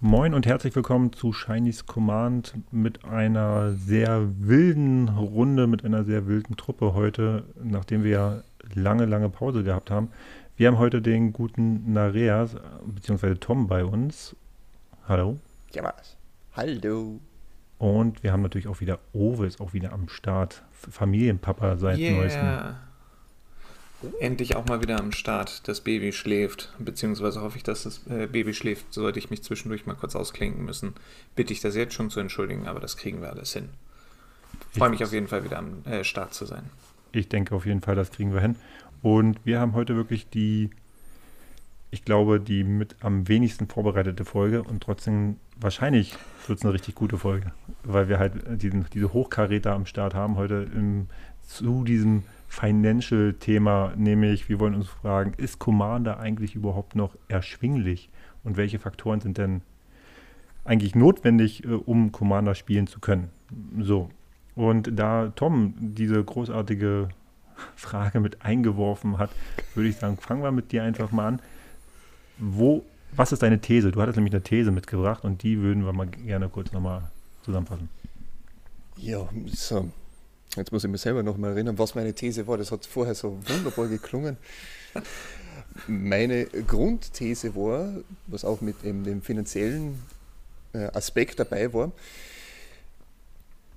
Moin und herzlich willkommen zu Shinies Command mit einer sehr wilden Runde, mit einer sehr wilden Truppe heute, nachdem wir ja lange, lange Pause gehabt haben. Wir haben heute den guten Nareas, beziehungsweise Tom bei uns. Hallo. Ja, was? Hallo. Und wir haben natürlich auch wieder Owe ist auch wieder am Start. Familienpapa seit yeah. neuestem. Endlich auch mal wieder am Start. Das Baby schläft, beziehungsweise hoffe ich, dass das äh, Baby schläft. Sollte ich mich zwischendurch mal kurz ausklinken müssen, bitte ich das jetzt schon zu entschuldigen, aber das kriegen wir alles hin. Freue mich auf jeden Fall wieder am äh, Start zu sein. Ich denke auf jeden Fall, das kriegen wir hin. Und wir haben heute wirklich die, ich glaube, die mit am wenigsten vorbereitete Folge und trotzdem wahrscheinlich wird es eine richtig gute Folge, weil wir halt diesen, diese Hochkaräter am Start haben heute im, zu diesem Financial-Thema, nämlich wir wollen uns fragen, ist Commander eigentlich überhaupt noch erschwinglich und welche Faktoren sind denn eigentlich notwendig, äh, um Commander spielen zu können? So. Und da Tom diese großartige Frage mit eingeworfen hat, würde ich sagen, fangen wir mit dir einfach mal an. Wo, was ist deine These? Du hattest nämlich eine These mitgebracht und die würden wir mal gerne kurz nochmal zusammenfassen. Ja, so, Jetzt muss ich mich selber noch mal erinnern, was meine These war. Das hat vorher so wunderbar geklungen. Meine Grundthese war, was auch mit dem finanziellen äh, Aspekt dabei war,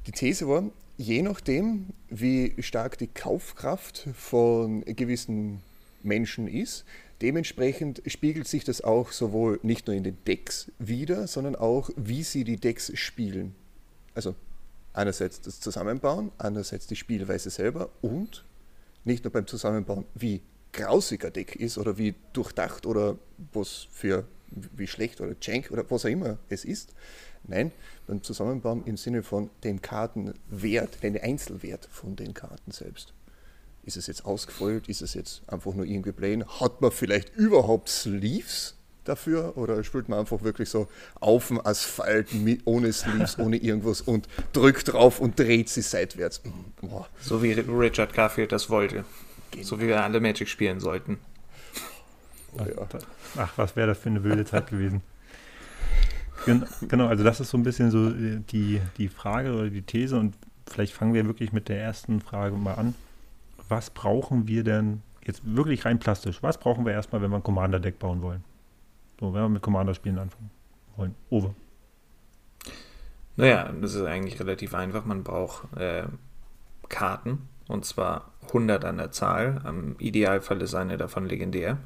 die These war, je nachdem, wie stark die Kaufkraft von gewissen Menschen ist, dementsprechend spiegelt sich das auch sowohl nicht nur in den Decks wieder, sondern auch, wie sie die Decks spielen. Also einerseits das Zusammenbauen, andererseits die Spielweise selber und nicht nur beim Zusammenbauen, wie grausiger Deck ist oder wie durchdacht oder was für wie schlecht oder jank oder was auch immer es ist. Nein, beim Zusammenbauen im Sinne von dem Kartenwert, den Einzelwert von den Karten selbst. Ist es jetzt ausgefeilt? Ist es jetzt einfach nur irgendwie plain? Hat man vielleicht überhaupt Sleeves? dafür oder spielt man einfach wirklich so auf dem Asphalt mit, ohne Sleeves, ohne irgendwas und drückt drauf und dreht sie seitwärts? Boah. So wie Richard Garfield das wollte. Genau. So wie wir alle Magic spielen sollten. Oh, ja. Ach, was wäre das für eine wilde Zeit gewesen? Genau, also das ist so ein bisschen so äh, die, die Frage oder die These und vielleicht fangen wir wirklich mit der ersten Frage mal an. Was brauchen wir denn jetzt wirklich rein plastisch? Was brauchen wir erstmal, wenn wir ein Commander-Deck bauen wollen? So, wenn wir mit Commander-Spielen anfangen wollen. Over. Naja, das ist eigentlich relativ einfach. Man braucht äh, Karten und zwar 100 an der Zahl. Im Idealfall ist eine davon legendär.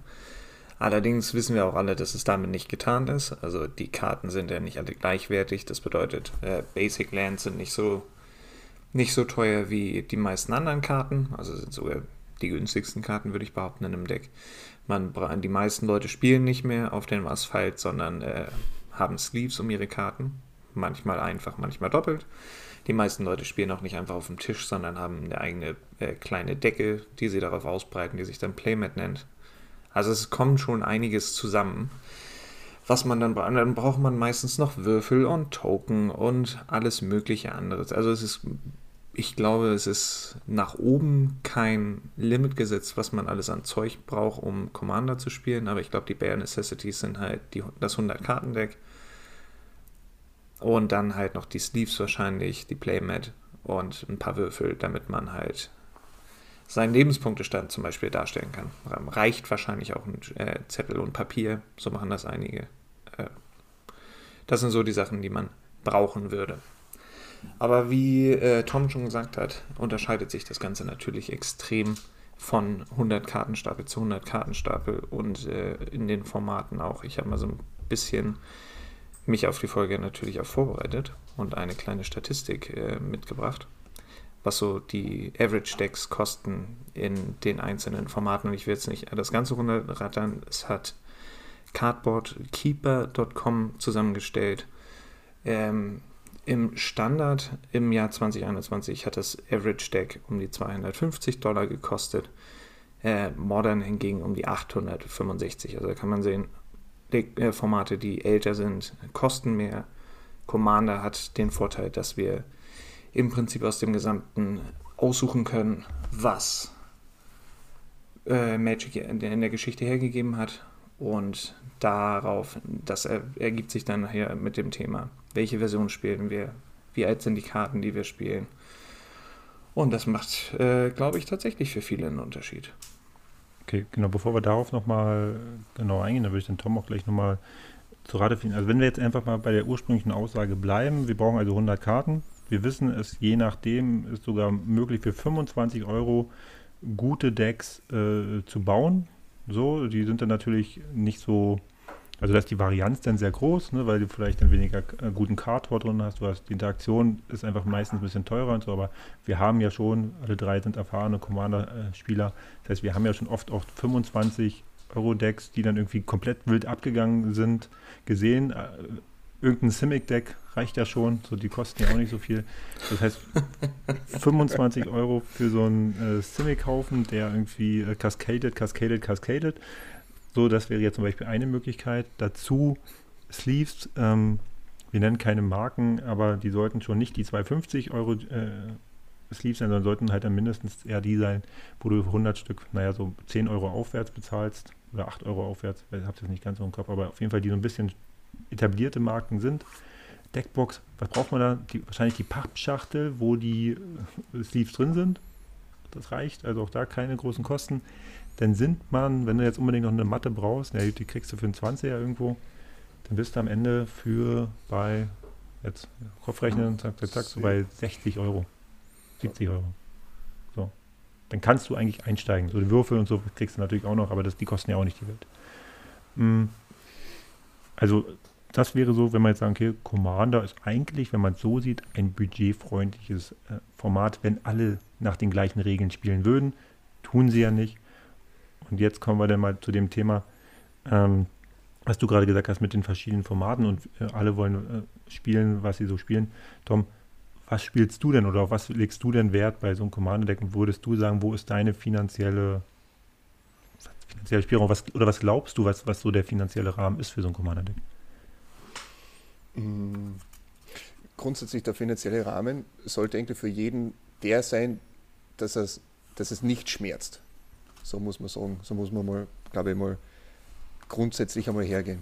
Allerdings wissen wir auch alle, dass es damit nicht getan ist. Also die Karten sind ja nicht alle gleichwertig. Das bedeutet, äh, Basic Lands sind nicht so, nicht so teuer wie die meisten anderen Karten. Also sind sogar die günstigsten Karten, würde ich behaupten, in einem Deck. Man, die meisten Leute spielen nicht mehr auf dem Asphalt, sondern äh, haben Sleeves um ihre Karten. Manchmal einfach, manchmal doppelt. Die meisten Leute spielen auch nicht einfach auf dem Tisch, sondern haben eine eigene äh, kleine Decke, die sie darauf ausbreiten, die sich dann Playmat nennt. Also es kommt schon einiges zusammen. Was man dann braucht, dann braucht man meistens noch Würfel und Token und alles mögliche anderes. Also es ist ich glaube, es ist nach oben kein Limit gesetzt, was man alles an Zeug braucht, um Commander zu spielen. Aber ich glaube, die Bare Necessities sind halt die, das 100-Karten-Deck. Und dann halt noch die Sleeves wahrscheinlich, die Playmat und ein paar Würfel, damit man halt seinen Lebenspunktestand zum Beispiel darstellen kann. Reicht wahrscheinlich auch ein äh, Zettel und Papier, so machen das einige. Äh, das sind so die Sachen, die man brauchen würde. Aber wie äh, Tom schon gesagt hat, unterscheidet sich das Ganze natürlich extrem von 100 Kartenstapel zu 100 Kartenstapel und äh, in den Formaten auch. Ich habe mal so ein bisschen mich auf die Folge natürlich auch vorbereitet und eine kleine Statistik äh, mitgebracht, was so die Average Decks kosten in den einzelnen Formaten. Und ich will jetzt nicht das Ganze runterrattern. Es hat cardboardkeeper.com zusammengestellt. Ähm, im Standard im Jahr 2021 hat das Average Deck um die 250 Dollar gekostet. Äh, Modern hingegen um die 865. Also da kann man sehen, äh, Formate, die älter sind, kosten mehr. Commander hat den Vorteil, dass wir im Prinzip aus dem gesamten aussuchen können, was äh, Magic in der Geschichte hergegeben hat. Und darauf, das er, ergibt sich dann nachher mit dem Thema, welche Version spielen wir, wie alt sind die Karten, die wir spielen. Und das macht, äh, glaube ich, tatsächlich für viele einen Unterschied. Okay, genau, bevor wir darauf nochmal genau eingehen, dann würde ich den Tom auch gleich nochmal zu Rate finden. Also wenn wir jetzt einfach mal bei der ursprünglichen Aussage bleiben, wir brauchen also 100 Karten. Wir wissen es, je nachdem ist sogar möglich für 25 Euro gute Decks äh, zu bauen. So, die sind dann natürlich nicht so, also da ist die Varianz dann sehr groß, ne, weil du vielleicht dann weniger äh, guten Cardboard drin hast. Du hast die Interaktion ist einfach meistens ein bisschen teurer und so, aber wir haben ja schon, alle drei sind erfahrene Commander-Spieler. Das heißt, wir haben ja schon oft auch 25 Euro-Decks, die dann irgendwie komplett wild abgegangen sind, gesehen. Äh, irgendein Simic-Deck reicht ja schon, so die kosten ja auch nicht so viel. Das heißt, 25 Euro für so einen äh, Simic-Haufen, der irgendwie äh, cascaded, cascaded, cascaded. So, das wäre jetzt zum Beispiel eine Möglichkeit. Dazu Sleeves, ähm, wir nennen keine Marken, aber die sollten schon nicht die 250 Euro äh, Sleeves sein, sondern sollten halt dann mindestens eher die sein, wo du 100 Stück, naja, so 10 Euro aufwärts bezahlst oder 8 Euro aufwärts, ich habe das nicht ganz so im Kopf, aber auf jeden Fall die so ein bisschen etablierte Marken sind. Deckbox, was braucht man da? Die, wahrscheinlich die Pappschachtel, wo die äh, Sleeves drin sind. Das reicht, also auch da keine großen Kosten. Dann sind man, wenn du jetzt unbedingt noch eine Matte brauchst, na, die kriegst du für einen 20er irgendwo, dann bist du am Ende für bei, jetzt Kopfrechnen, zack, zack, zack, so bei 60 Euro. 70 Euro. So. Dann kannst du eigentlich einsteigen. So die Würfel und so kriegst du natürlich auch noch, aber das, die kosten ja auch nicht die Welt. Mm. Also das wäre so, wenn man jetzt sagt, okay, Commander ist eigentlich, wenn man es so sieht, ein budgetfreundliches äh, Format, wenn alle nach den gleichen Regeln spielen würden. Tun sie ja nicht. Und jetzt kommen wir dann mal zu dem Thema, ähm, was du gerade gesagt hast mit den verschiedenen Formaten und äh, alle wollen äh, spielen, was sie so spielen. Tom, was spielst du denn oder auf was legst du denn Wert bei so einem Commander-Deck und würdest du sagen, wo ist deine finanzielle, finanzielle Spielraum was, oder was glaubst du, was, was so der finanzielle Rahmen ist für so ein Commander-Deck? Mm, grundsätzlich der finanzielle Rahmen sollte eigentlich für jeden der sein, dass, es, dass es nicht schmerzt. So muss man sagen, so muss man mal, glaube ich, mal grundsätzlich einmal hergehen.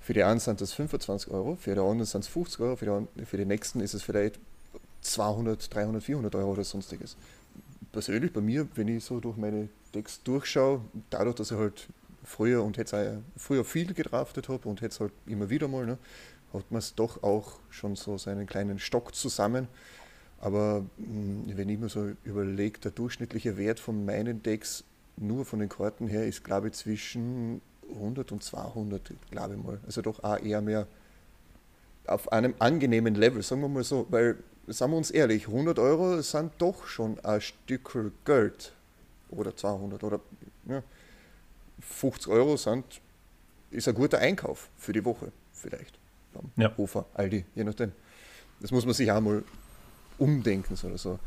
Für die einen sind das 25 Euro, für die anderen sind es 50 Euro, für die, für die nächsten ist es vielleicht 200, 300, 400 Euro oder sonstiges. Persönlich bei mir, wenn ich so durch meine Decks durchschaue, dadurch, dass ich halt früher und jetzt früher viel gedraftet habe und jetzt halt immer wieder mal, ne, hat man es doch auch schon so seinen kleinen Stock zusammen. Aber mh, hm, wenn ich mir so überlege, der durchschnittliche Wert von meinen Decks nur von den Karten her ist, glaube ich, zwischen 100 und 200, glaube ich mal. Also doch auch eher mehr auf einem angenehmen Level, sagen wir mal so, weil sagen wir uns ehrlich, 100 Euro sind doch schon ein Stück Geld. Oder 200 oder ja, 50 Euro sind, ist ein guter Einkauf für die Woche vielleicht. Ja. Hofer, Aldi, je nachdem. Das muss man sich auch mal umdenken oder so.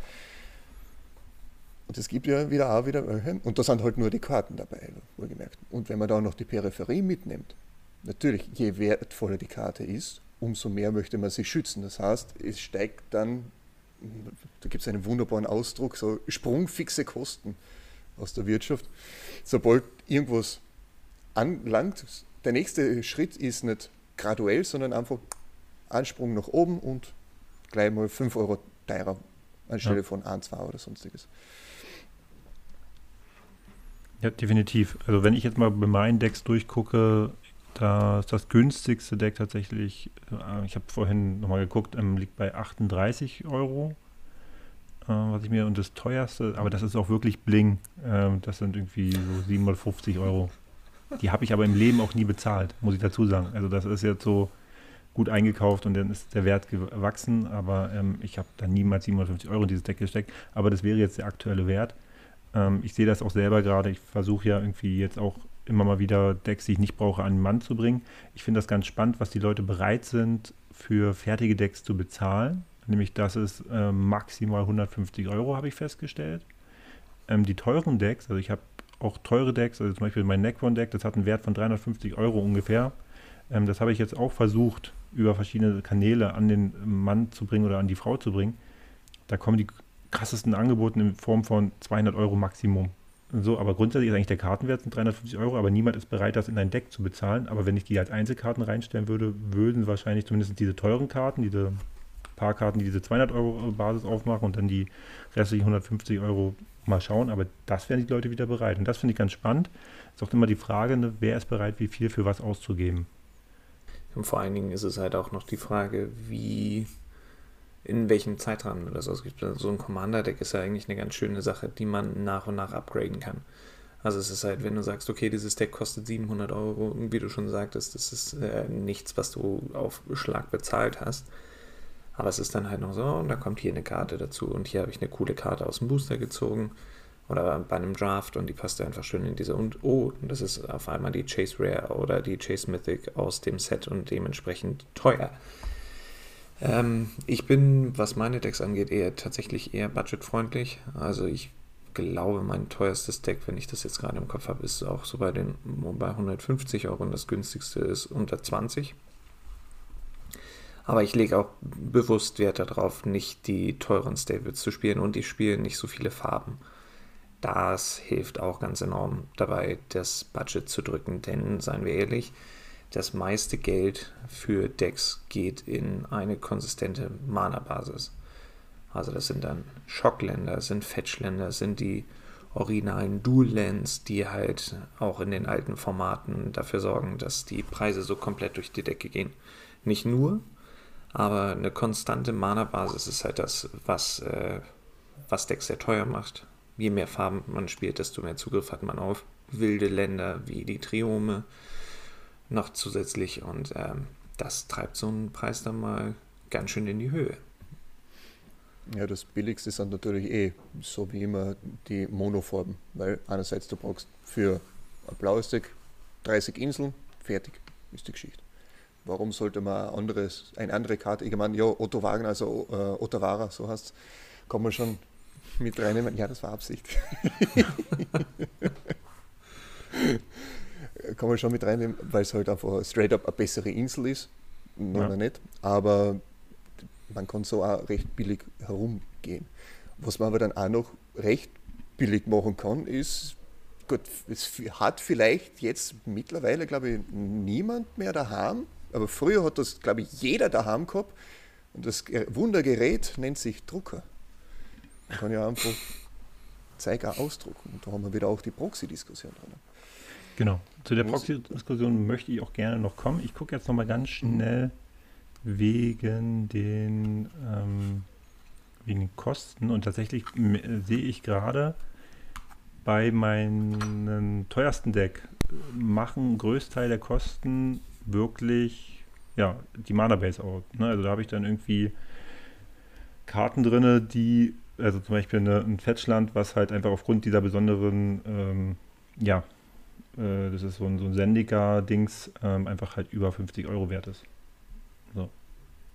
Und es gibt ja wieder auch wieder welche. Und da sind halt nur die Karten dabei, wohlgemerkt. Und wenn man da noch die Peripherie mitnimmt, natürlich, je wertvoller die Karte ist, umso mehr möchte man sie schützen. Das heißt, es steigt dann, da gibt es einen wunderbaren Ausdruck, so sprungfixe Kosten aus der Wirtschaft. Sobald irgendwas anlangt, der nächste Schritt ist nicht graduell, sondern einfach Ansprung nach oben und gleich mal 5 Euro teurer anstelle ja. von 1, 2 oder sonstiges. Ja, definitiv. Also wenn ich jetzt mal bei meinen Decks durchgucke, da ist das günstigste Deck tatsächlich, äh, ich habe vorhin nochmal geguckt, ähm, liegt bei 38 Euro, äh, was ich mir, und das teuerste, aber das ist auch wirklich Bling, äh, das sind irgendwie so 750 Euro. Die habe ich aber im Leben auch nie bezahlt, muss ich dazu sagen. Also das ist jetzt so gut eingekauft und dann ist der Wert gewachsen, aber ähm, ich habe da niemals 750 Euro in dieses Deck gesteckt, aber das wäre jetzt der aktuelle Wert. Ähm, ich sehe das auch selber gerade, ich versuche ja irgendwie jetzt auch immer mal wieder Decks, die ich nicht brauche, an den Mann zu bringen. Ich finde das ganz spannend, was die Leute bereit sind, für fertige Decks zu bezahlen. Nämlich, das ist äh, maximal 150 Euro, habe ich festgestellt. Ähm, die teuren Decks, also ich habe auch teure Decks, also zum Beispiel mein Necron-Deck, das hat einen Wert von 350 Euro ungefähr. Ähm, das habe ich jetzt auch versucht, über verschiedene Kanäle an den Mann zu bringen oder an die Frau zu bringen. Da kommen die krassesten Angeboten in Form von 200 Euro Maximum. So, aber grundsätzlich ist eigentlich der Kartenwert sind 350 Euro, aber niemand ist bereit, das in ein Deck zu bezahlen. Aber wenn ich die als Einzelkarten reinstellen würde, würden wahrscheinlich zumindest diese teuren Karten, diese paar Karten, die diese 200 Euro Basis aufmachen und dann die restlichen 150 Euro mal schauen. Aber das wären die Leute wieder bereit. Und das finde ich ganz spannend. Ist auch immer die Frage, ne, wer ist bereit, wie viel für was auszugeben. Und vor allen Dingen ist es halt auch noch die Frage, wie in welchem Zeitrahmen du das ausgibst. Also so ein Commander-Deck ist ja eigentlich eine ganz schöne Sache, die man nach und nach upgraden kann. Also es ist halt, wenn du sagst, okay, dieses Deck kostet 700 Euro, wie du schon sagtest, das ist äh, nichts, was du auf Schlag bezahlt hast. Aber es ist dann halt noch so, und da kommt hier eine Karte dazu und hier habe ich eine coole Karte aus dem Booster gezogen oder bei einem Draft und die passt einfach schön in diese und oh, das ist auf einmal die Chase Rare oder die Chase Mythic aus dem Set und dementsprechend teuer. Ähm, ich bin, was meine Decks angeht, eher tatsächlich eher budgetfreundlich. Also ich glaube, mein teuerstes Deck, wenn ich das jetzt gerade im Kopf habe, ist auch so bei den bei 150 Euro und das günstigste ist unter 20. Aber ich lege auch bewusst Wert darauf, nicht die teuren Stables zu spielen und ich spiele nicht so viele Farben. Das hilft auch ganz enorm dabei, das Budget zu drücken, denn seien wir ehrlich, das meiste Geld für Decks geht in eine konsistente Mana-Basis. Also das sind dann Schockländer, sind Fetchländer, sind die originalen Dual-Lands, die halt auch in den alten Formaten dafür sorgen, dass die Preise so komplett durch die Decke gehen. Nicht nur, aber eine konstante Mana-Basis ist halt das, was, äh, was Decks sehr teuer macht. Je mehr Farben man spielt, desto mehr Zugriff hat man auf wilde Länder wie die Triome, noch zusätzlich und ähm, das treibt so einen Preis dann mal ganz schön in die Höhe. Ja, das Billigste sind natürlich eh, so wie immer, die Monofarben, weil einerseits du brauchst für ein blaues Deck 30 Inseln, fertig ist die Geschichte. Warum sollte man ein anderes, eine andere Karte, ich meine, ja, Otto Wagner, also äh, Ottawara, so heißt kann man schon mit reinnehmen. Ja, das war Absicht. kann man schon mit reinnehmen, weil es halt einfach straight up eine bessere Insel ist. Noch ja. nicht. Aber man kann so auch recht billig herumgehen. Was man aber dann auch noch recht billig machen kann, ist, gut, es hat vielleicht jetzt mittlerweile, glaube ich, niemand mehr daheim, aber früher hat das, glaube ich, jeder daheim gehabt. Und das Wundergerät nennt sich Drucker. Man kann ja einfach auch ausdrucken. Und da haben wir wieder auch die Proxy-Diskussion drin. Genau. Zu der Proxy-Diskussion möchte ich auch gerne noch kommen. Ich gucke jetzt noch mal ganz schnell wegen den, ähm, wegen den Kosten. Und tatsächlich sehe ich gerade bei meinem teuersten Deck machen einen Größteil der Kosten wirklich ja, die Mana Base out. Ne? Also da habe ich dann irgendwie Karten drin, die, also zum Beispiel eine, ein Fetchland, was halt einfach aufgrund dieser besonderen ähm, ja, äh, das ist so ein, so ein Sendiker-Dings, ähm, einfach halt über 50 Euro wert ist. So.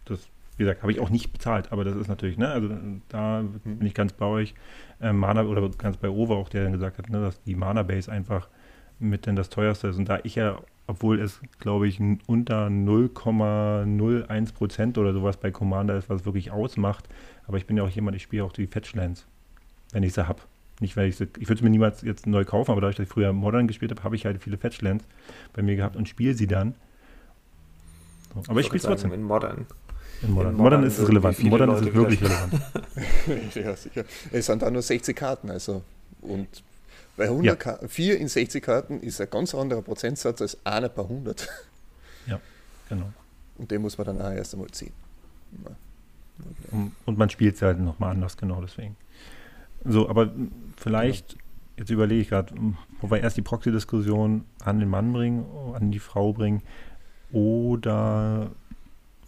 Das, wie gesagt, habe ich auch nicht bezahlt, aber das ist natürlich, ne, also da mhm. bin ich ganz bei euch. Ähm, Mana oder ganz bei Over auch, der dann gesagt hat, ne, dass die Mana-Base einfach mit denn das teuerste ist. Und da ich ja, obwohl es, glaube ich, unter 0,01 Prozent oder sowas bei Commander ist, was wirklich ausmacht, aber ich bin ja auch jemand, ich spiele auch die Fetchlands, wenn ich sie habe. Nicht, weil ich sie, ich würde es mir niemals jetzt neu kaufen, aber dadurch, dass ich früher Modern gespielt habe, habe ich halt viele Fetchlands bei mir gehabt und spiele sie dann. So. Aber ich, ich spiele es trotzdem. In Modern. In Modern. In Modern ist es relevant. In Modern Leute ist es wirklich relevant. ja, sicher. Es sind da nur 60 Karten, also und bei 100 ja. 4 in 60 Karten ist ein ganz anderer Prozentsatz als einer per 100. Ja, genau. Und den muss man dann auch erst einmal ziehen. Und, und man spielt es halt nochmal anders, genau deswegen. So, aber vielleicht, jetzt überlege ich gerade, wo wir erst die Proxy-Diskussion an den Mann bringen, an die Frau bringen oder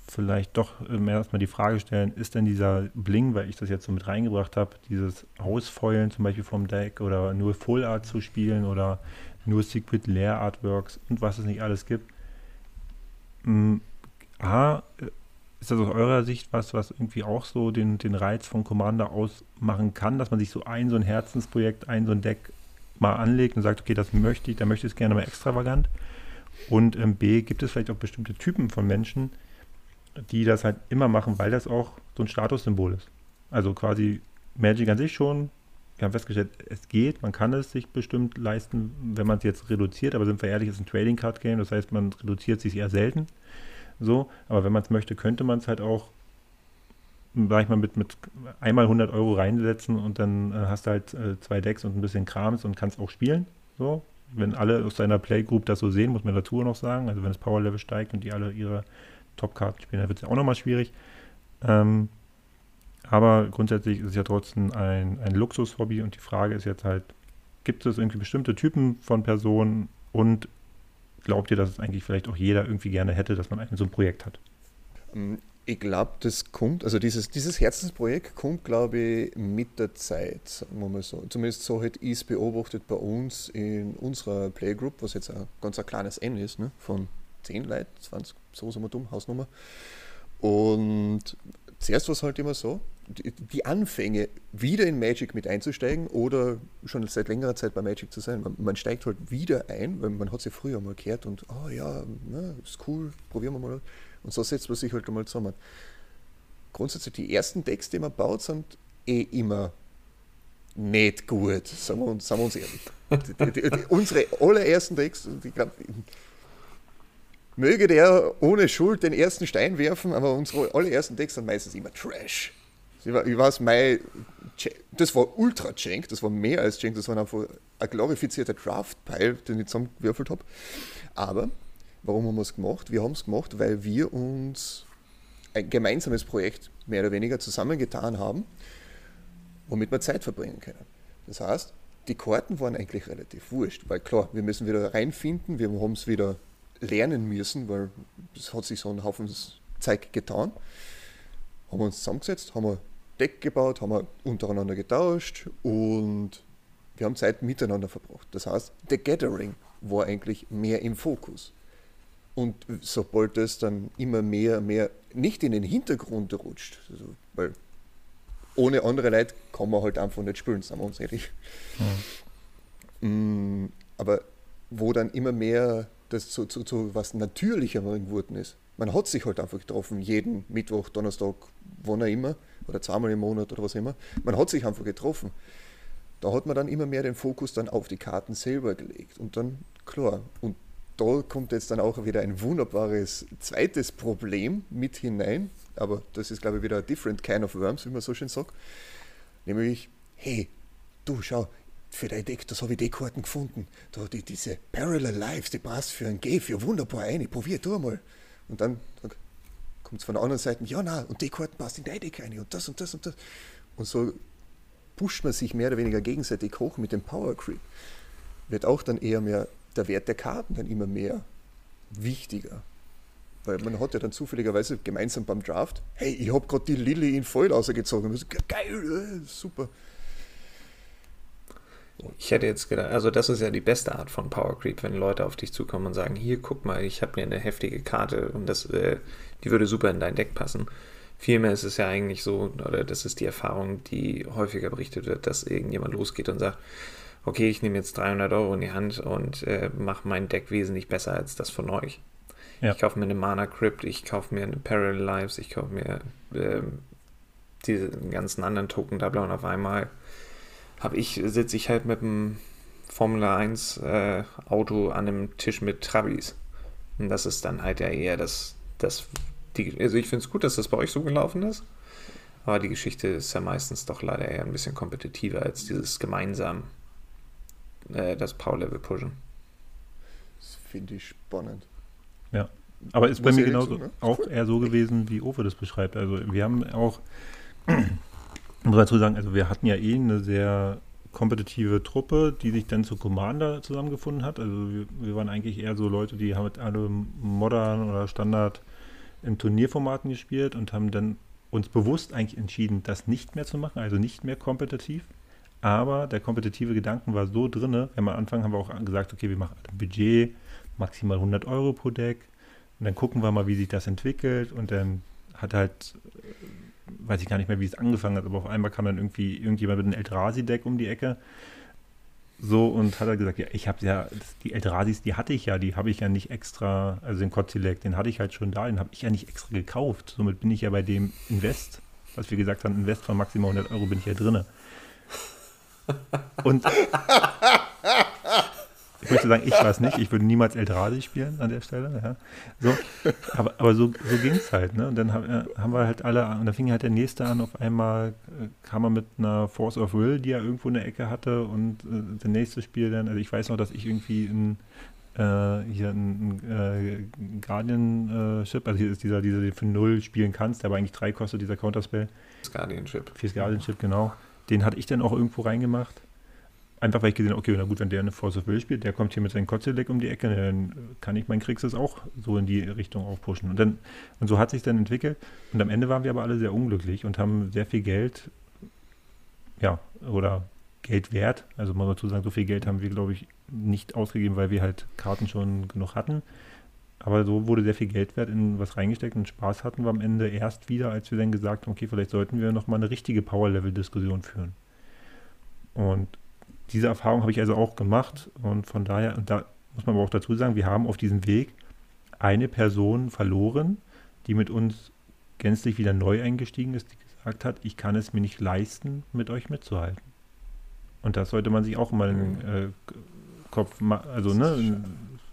vielleicht doch erstmal die Frage stellen, ist denn dieser Bling, weil ich das jetzt so mit reingebracht habe, dieses Ausfeulen zum Beispiel vom Deck oder nur Full Art zu spielen oder nur Secret Lair Artworks und was es nicht alles gibt. A, ist das aus eurer Sicht was, was irgendwie auch so den, den Reiz von Commander ausmachen kann, dass man sich so ein, so ein Herzensprojekt, ein, so ein Deck mal anlegt und sagt, okay, das möchte ich, da möchte ich es gerne mal extravagant. Und ähm, B, gibt es vielleicht auch bestimmte Typen von Menschen, die das halt immer machen, weil das auch so ein Statussymbol ist. Also quasi Magic an sich schon. Wir haben festgestellt, es geht, man kann es sich bestimmt leisten, wenn man es jetzt reduziert, aber sind wir ehrlich, es ist ein Trading Card Game, das heißt, man reduziert sich eher selten. So, aber wenn man es möchte, könnte man es halt auch, sag ich mal, mit, mit einmal 100 Euro reinsetzen und dann äh, hast du halt äh, zwei Decks und ein bisschen Krams und kannst auch spielen. So, wenn alle aus deiner Playgroup das so sehen, muss man dazu noch sagen. Also wenn das Power Level steigt und die alle ihre Top-Karten spielen, dann wird es ja auch nochmal schwierig. Ähm, aber grundsätzlich ist es ja trotzdem ein, ein Luxushobby und die Frage ist jetzt halt, gibt es irgendwie bestimmte Typen von Personen und glaubt ihr, dass es eigentlich vielleicht auch jeder irgendwie gerne hätte, dass man so ein Projekt hat? Ähm, ich glaube, das kommt, also dieses, dieses Herzensprojekt kommt, glaube ich, mit der Zeit, sagen wir mal so. Zumindest so hätte ich es beobachtet bei uns in unserer Playgroup, was jetzt ein ganz ein kleines N ist, ne? von 10 Leuten, 20, so sind wir dumm, Hausnummer. Und zuerst war es halt immer so, die, Anfänge, wieder in Magic mit einzusteigen oder schon seit längerer Zeit bei Magic zu sein. Man, man steigt halt wieder ein, weil man hat sie früher mal gehört und, oh ja, na, ist cool, probieren wir mal. Und so setzt man sich halt einmal zusammen. Grundsätzlich, die ersten Decks, die man baut, sind eh immer nicht gut, sagen wir uns, sagen wir uns ehrlich. Die, die, die, unsere allerersten Decks, die, möge der ohne Schuld den ersten Stein werfen, aber unsere allerersten Decks sind meistens immer Trash. Ich weiß, mein, das war ultra Jank, das war mehr als Jank, das war einfach ein glorifizierter Draft-Pile, den ich zusammengewürfelt habe. Aber warum haben wir es gemacht? Wir haben es gemacht, weil wir uns ein gemeinsames Projekt mehr oder weniger zusammengetan haben, womit wir Zeit verbringen können. Das heißt, die Karten waren eigentlich relativ wurscht, weil klar, wir müssen wieder reinfinden, wir haben es wieder lernen müssen, weil es hat sich so ein Haufen Zeit getan. Haben wir uns zusammengesetzt, haben wir Deck gebaut, haben wir untereinander getauscht und wir haben Zeit miteinander verbracht. Das heißt, The Gathering war eigentlich mehr im Fokus. Und sobald das dann immer mehr, mehr nicht in den Hintergrund rutscht, also, weil ohne andere Leute kann man halt einfach nicht spielen, sagen wir uns ehrlich. Mhm. Aber wo dann immer mehr das zu, zu, zu was Natürlicher geworden ist. Man hat sich halt einfach getroffen, jeden Mittwoch, Donnerstag, wann auch immer, oder zweimal im Monat oder was immer. Man hat sich einfach getroffen. Da hat man dann immer mehr den Fokus dann auf die Karten selber gelegt. Und dann, klar, und da kommt jetzt dann auch wieder ein wunderbares zweites Problem mit hinein, aber das ist, glaube ich, wieder a different kind of worms, wie man so schön sagt. Nämlich, hey, du schau, für dein Deck, das habe ich die Karten gefunden. Da die, diese Parallel Lives, die passt für ein G, für wunderbar ein, probier du mal. Und dann, kommt es von der anderen Seite, ja, na, und die Karten passt in dein Deck ein und das und das und das. Und so pusht man sich mehr oder weniger gegenseitig hoch mit dem Power Creep. Wird auch dann eher mehr der Wert der Karten dann immer mehr wichtiger. Weil man hat ja dann zufälligerweise gemeinsam beim Draft, hey, ich habe gerade die Lilly in Voll ausgezogen. Geil, äh, super. Ich hätte jetzt gedacht, also das ist ja die beste Art von Power Creep, wenn Leute auf dich zukommen und sagen, hier, guck mal, ich habe mir eine heftige Karte und das, äh, die würde super in dein Deck passen. Vielmehr ist es ja eigentlich so, oder das ist die Erfahrung, die häufiger berichtet wird, dass irgendjemand losgeht und sagt, okay, ich nehme jetzt 300 Euro in die Hand und äh, mache mein Deck wesentlich besser als das von euch. Ja. Ich kaufe mir eine Mana Crypt, ich kaufe mir eine Parallel Lives, ich kaufe mir äh, diese ganzen anderen Token da und auf einmal habe ich, sitze ich halt mit dem Formula 1 äh, Auto an einem Tisch mit Trabis. Und das ist dann halt ja eher das, das die, also ich finde es gut, dass das bei euch so gelaufen ist. Aber die Geschichte ist ja meistens doch leider eher ein bisschen kompetitiver als dieses gemeinsam äh, das Power-Level pushen. Das finde ich spannend. Ja. Aber ist Muss bei mir genauso ne? auch eher so gewesen, wie Owe das beschreibt. Also wir haben auch muss dazu sagen, also wir hatten ja eh eine sehr kompetitive Truppe, die sich dann zu Commander zusammengefunden hat. Also wir, wir waren eigentlich eher so Leute, die haben alle modern oder Standard im Turnierformaten gespielt und haben dann uns bewusst eigentlich entschieden, das nicht mehr zu machen, also nicht mehr kompetitiv. Aber der kompetitive Gedanken war so drinne. Am Anfang haben wir auch gesagt, okay, wir machen ein Budget, maximal 100 Euro pro Deck. Und dann gucken wir mal, wie sich das entwickelt. Und dann hat halt weiß ich gar nicht mehr, wie es angefangen hat, aber auf einmal kam dann irgendwie irgendjemand mit einem Eldrazi-Deck um die Ecke. So und hat er gesagt, ja, ich habe ja, die Eldrasis, die hatte ich ja, die habe ich ja nicht extra, also den Kotzilek, den hatte ich halt schon da, den habe ich ja nicht extra gekauft. Somit bin ich ja bei dem Invest was wir gesagt haben, Invest von maximal 100 Euro bin ich ja drinne. Und ich möchte sagen, ich es nicht. Ich würde niemals Eldradi spielen an der Stelle. Ja. So, aber, aber so, so ging es halt. Ne? Und dann haben, haben wir halt alle, und dann fing halt der nächste an. Auf einmal äh, kam er mit einer Force of Will, die er irgendwo in der Ecke hatte. Und äh, der nächste Spiel dann, also ich weiß noch, dass ich irgendwie in, äh, hier ein, äh, Guardian-Ship, also hier ist dieser, dieser, den für null spielen kannst, der aber eigentlich drei kostet, dieser Counterspell. Das Guardian-Ship. Fürs Guardian-Ship, genau. Den hatte ich dann auch irgendwo reingemacht. Einfach weil ich gesehen habe, okay, na gut, wenn der eine Force of Will spielt, der kommt hier mit seinem Kotzeldeck um die Ecke, dann kann ich meinen Kriegsys auch so in die Richtung aufpushen. Und, dann, und so hat sich dann entwickelt. Und am Ende waren wir aber alle sehr unglücklich und haben sehr viel Geld, ja, oder Geld wert. Also man muss dazu sagen, so viel Geld haben wir, glaube ich, nicht ausgegeben, weil wir halt Karten schon genug hatten. Aber so wurde sehr viel Geld wert in was reingesteckt und Spaß hatten wir am Ende erst wieder, als wir dann gesagt haben, okay, vielleicht sollten wir nochmal eine richtige Power-Level-Diskussion führen. Und diese Erfahrung habe ich also auch gemacht und von daher, und da muss man aber auch dazu sagen, wir haben auf diesem Weg eine Person verloren, die mit uns gänzlich wieder neu eingestiegen ist, die gesagt hat, ich kann es mir nicht leisten, mit euch mitzuhalten. Und das sollte man sich auch mal in den äh, Kopf, also ne,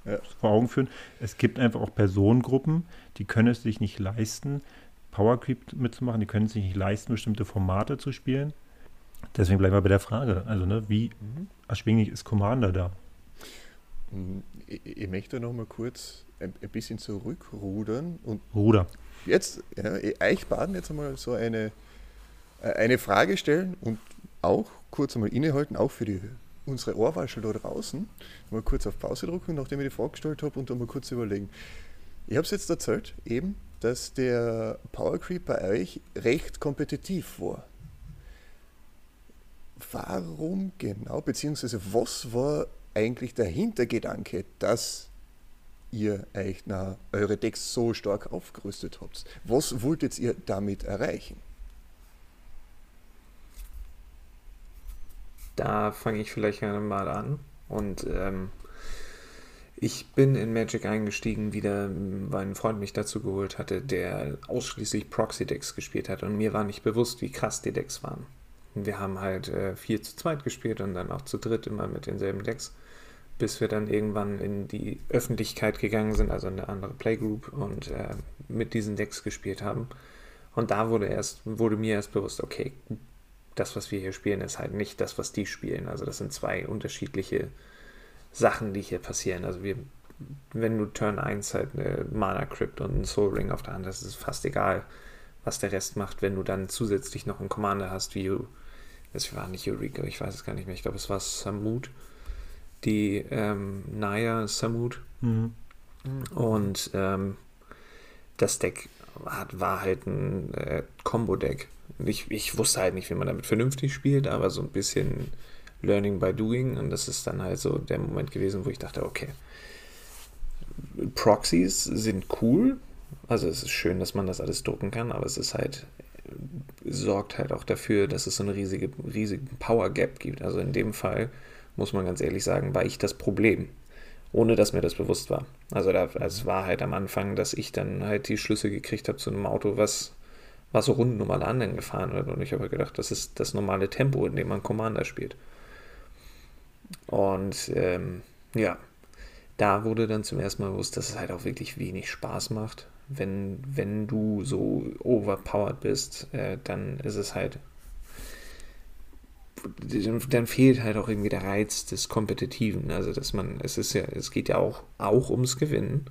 ja. vor Augen führen. Es gibt einfach auch Personengruppen, die können es sich nicht leisten, Power Creep mitzumachen, die können es sich nicht leisten, bestimmte Formate zu spielen. Deswegen bleiben wir bei der Frage. Also, ne, wie mhm. erschwinglich ist Commander da? Mhm. Ich, ich möchte noch mal kurz ein, ein, bisschen zurückrudern und Ruder. jetzt ja, euch baden jetzt einmal so eine, äh, eine Frage stellen und auch kurz einmal innehalten, auch für die, unsere Ohrwaschel da draußen. Mal kurz auf Pause drücken, nachdem ich die Frage gestellt habe und dann mal kurz überlegen. Ich habe es jetzt erzählt, eben, dass der Power Creep bei euch recht kompetitiv war warum genau, beziehungsweise was war eigentlich der Hintergedanke, dass ihr euch na, eure Decks so stark aufgerüstet habt? Was wolltet ihr damit erreichen? Da fange ich vielleicht mal an. Und ähm, ich bin in Magic eingestiegen, wieder, weil ein Freund mich dazu geholt hatte, der ausschließlich Proxy-Decks gespielt hat. Und mir war nicht bewusst, wie krass die Decks waren. Wir haben halt äh, vier zu zweit gespielt und dann auch zu dritt immer mit denselben Decks, bis wir dann irgendwann in die Öffentlichkeit gegangen sind, also in eine andere Playgroup und äh, mit diesen Decks gespielt haben. Und da wurde erst, wurde mir erst bewusst, okay, das, was wir hier spielen, ist halt nicht das, was die spielen. Also das sind zwei unterschiedliche Sachen, die hier passieren. Also wir, wenn du Turn 1 halt eine Mana Crypt und einen Soul Ring auf der Hand hast, ist es fast egal, was der Rest macht, wenn du dann zusätzlich noch einen Commander hast, wie es war nicht Eureka, ich weiß es gar nicht mehr, ich glaube es war Samut, die ähm, Naya Samut. Mhm. Und ähm, das Deck hat, war halt ein äh, Combo-Deck. Ich, ich wusste halt nicht, wie man damit vernünftig spielt, aber so ein bisschen Learning by Doing. Und das ist dann halt so der Moment gewesen, wo ich dachte, okay, Proxies sind cool, also es ist schön, dass man das alles drucken kann, aber es ist halt, sorgt halt auch dafür, dass es so eine riesige, riesige Power Gap gibt. Also in dem Fall, muss man ganz ehrlich sagen, war ich das Problem. Ohne dass mir das bewusst war. Also da, es war halt am Anfang, dass ich dann halt die Schlüssel gekriegt habe zu einem Auto, was, was so Runden um alle anderen gefahren wird. Und ich habe gedacht, das ist das normale Tempo, in dem man Commander spielt. Und ähm, ja, da wurde dann zum ersten Mal bewusst, dass es halt auch wirklich wenig Spaß macht wenn, wenn du so overpowered bist, äh, dann ist es halt. Dann fehlt halt auch irgendwie der Reiz des Kompetitiven. Also, dass man, es ist ja, es geht ja auch, auch ums Gewinnen.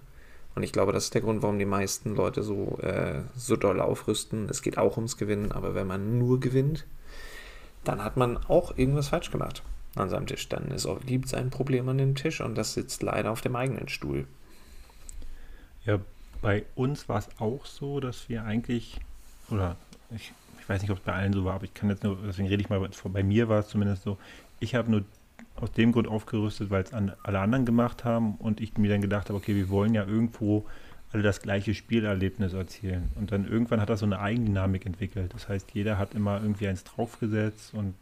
Und ich glaube, das ist der Grund, warum die meisten Leute so, äh, so doll aufrüsten. Es geht auch ums Gewinnen, aber wenn man nur gewinnt, dann hat man auch irgendwas falsch gemacht an seinem Tisch. Dann gibt es ein Problem an dem Tisch und das sitzt leider auf dem eigenen Stuhl. Ja, bei uns war es auch so, dass wir eigentlich, oder ich, ich weiß nicht, ob es bei allen so war, aber ich kann jetzt nur, deswegen rede ich mal, bei mir war es zumindest so, ich habe nur aus dem Grund aufgerüstet, weil es an, alle anderen gemacht haben und ich mir dann gedacht habe, okay, wir wollen ja irgendwo alle das gleiche Spielerlebnis erzielen. Und dann irgendwann hat das so eine Eigendynamik entwickelt. Das heißt, jeder hat immer irgendwie eins draufgesetzt und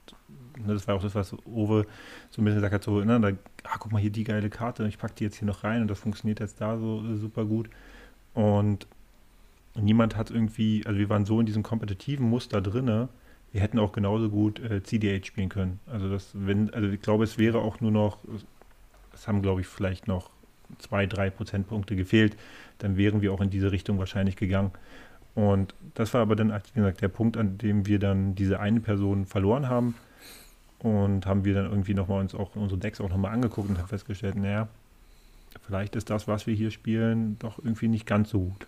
ne, das war auch das, was Owe so ein bisschen gesagt hat, so, ne, da, ah, guck mal hier die geile Karte, ich packe die jetzt hier noch rein und das funktioniert jetzt da so super gut. Und niemand hat irgendwie, also wir waren so in diesem kompetitiven Muster drinne, wir hätten auch genauso gut äh, CDH spielen können. Also das, wenn, also ich glaube, es wäre auch nur noch, es haben, glaube ich, vielleicht noch zwei, drei Prozentpunkte gefehlt, dann wären wir auch in diese Richtung wahrscheinlich gegangen. Und das war aber dann, wie gesagt, der Punkt, an dem wir dann diese eine Person verloren haben. Und haben wir dann irgendwie nochmal uns auch unsere Decks auch nochmal angeguckt und haben festgestellt, naja, vielleicht ist das, was wir hier spielen, doch irgendwie nicht ganz so gut.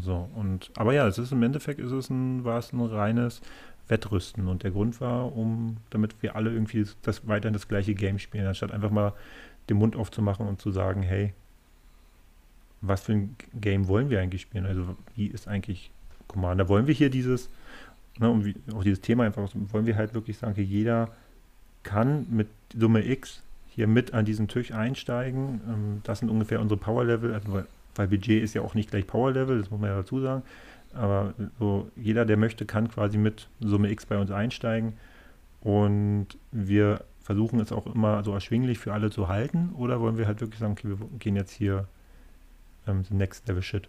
So, und, aber ja, es ist im Endeffekt ist es ein, war es ein reines Wettrüsten. Und der Grund war, um, damit wir alle irgendwie das, weiterhin das gleiche Game spielen, anstatt einfach mal den Mund aufzumachen und zu sagen, hey, was für ein Game wollen wir eigentlich spielen? Also wie ist eigentlich Commander? Wollen wir hier dieses, ne, um wie, auch dieses Thema einfach, wollen wir halt wirklich sagen, okay, jeder kann mit Summe X hier mit an diesen Tisch einsteigen. Ähm, das sind ungefähr unsere Power-Level, also weil, weil, Budget ist ja auch nicht gleich Power-Level, das muss man ja dazu sagen. Aber so jeder, der möchte, kann quasi mit Summe X bei uns einsteigen. Und wir versuchen es auch immer so erschwinglich für alle zu halten. Oder wollen wir halt wirklich sagen, okay, wir gehen jetzt hier ähm, the next level shit.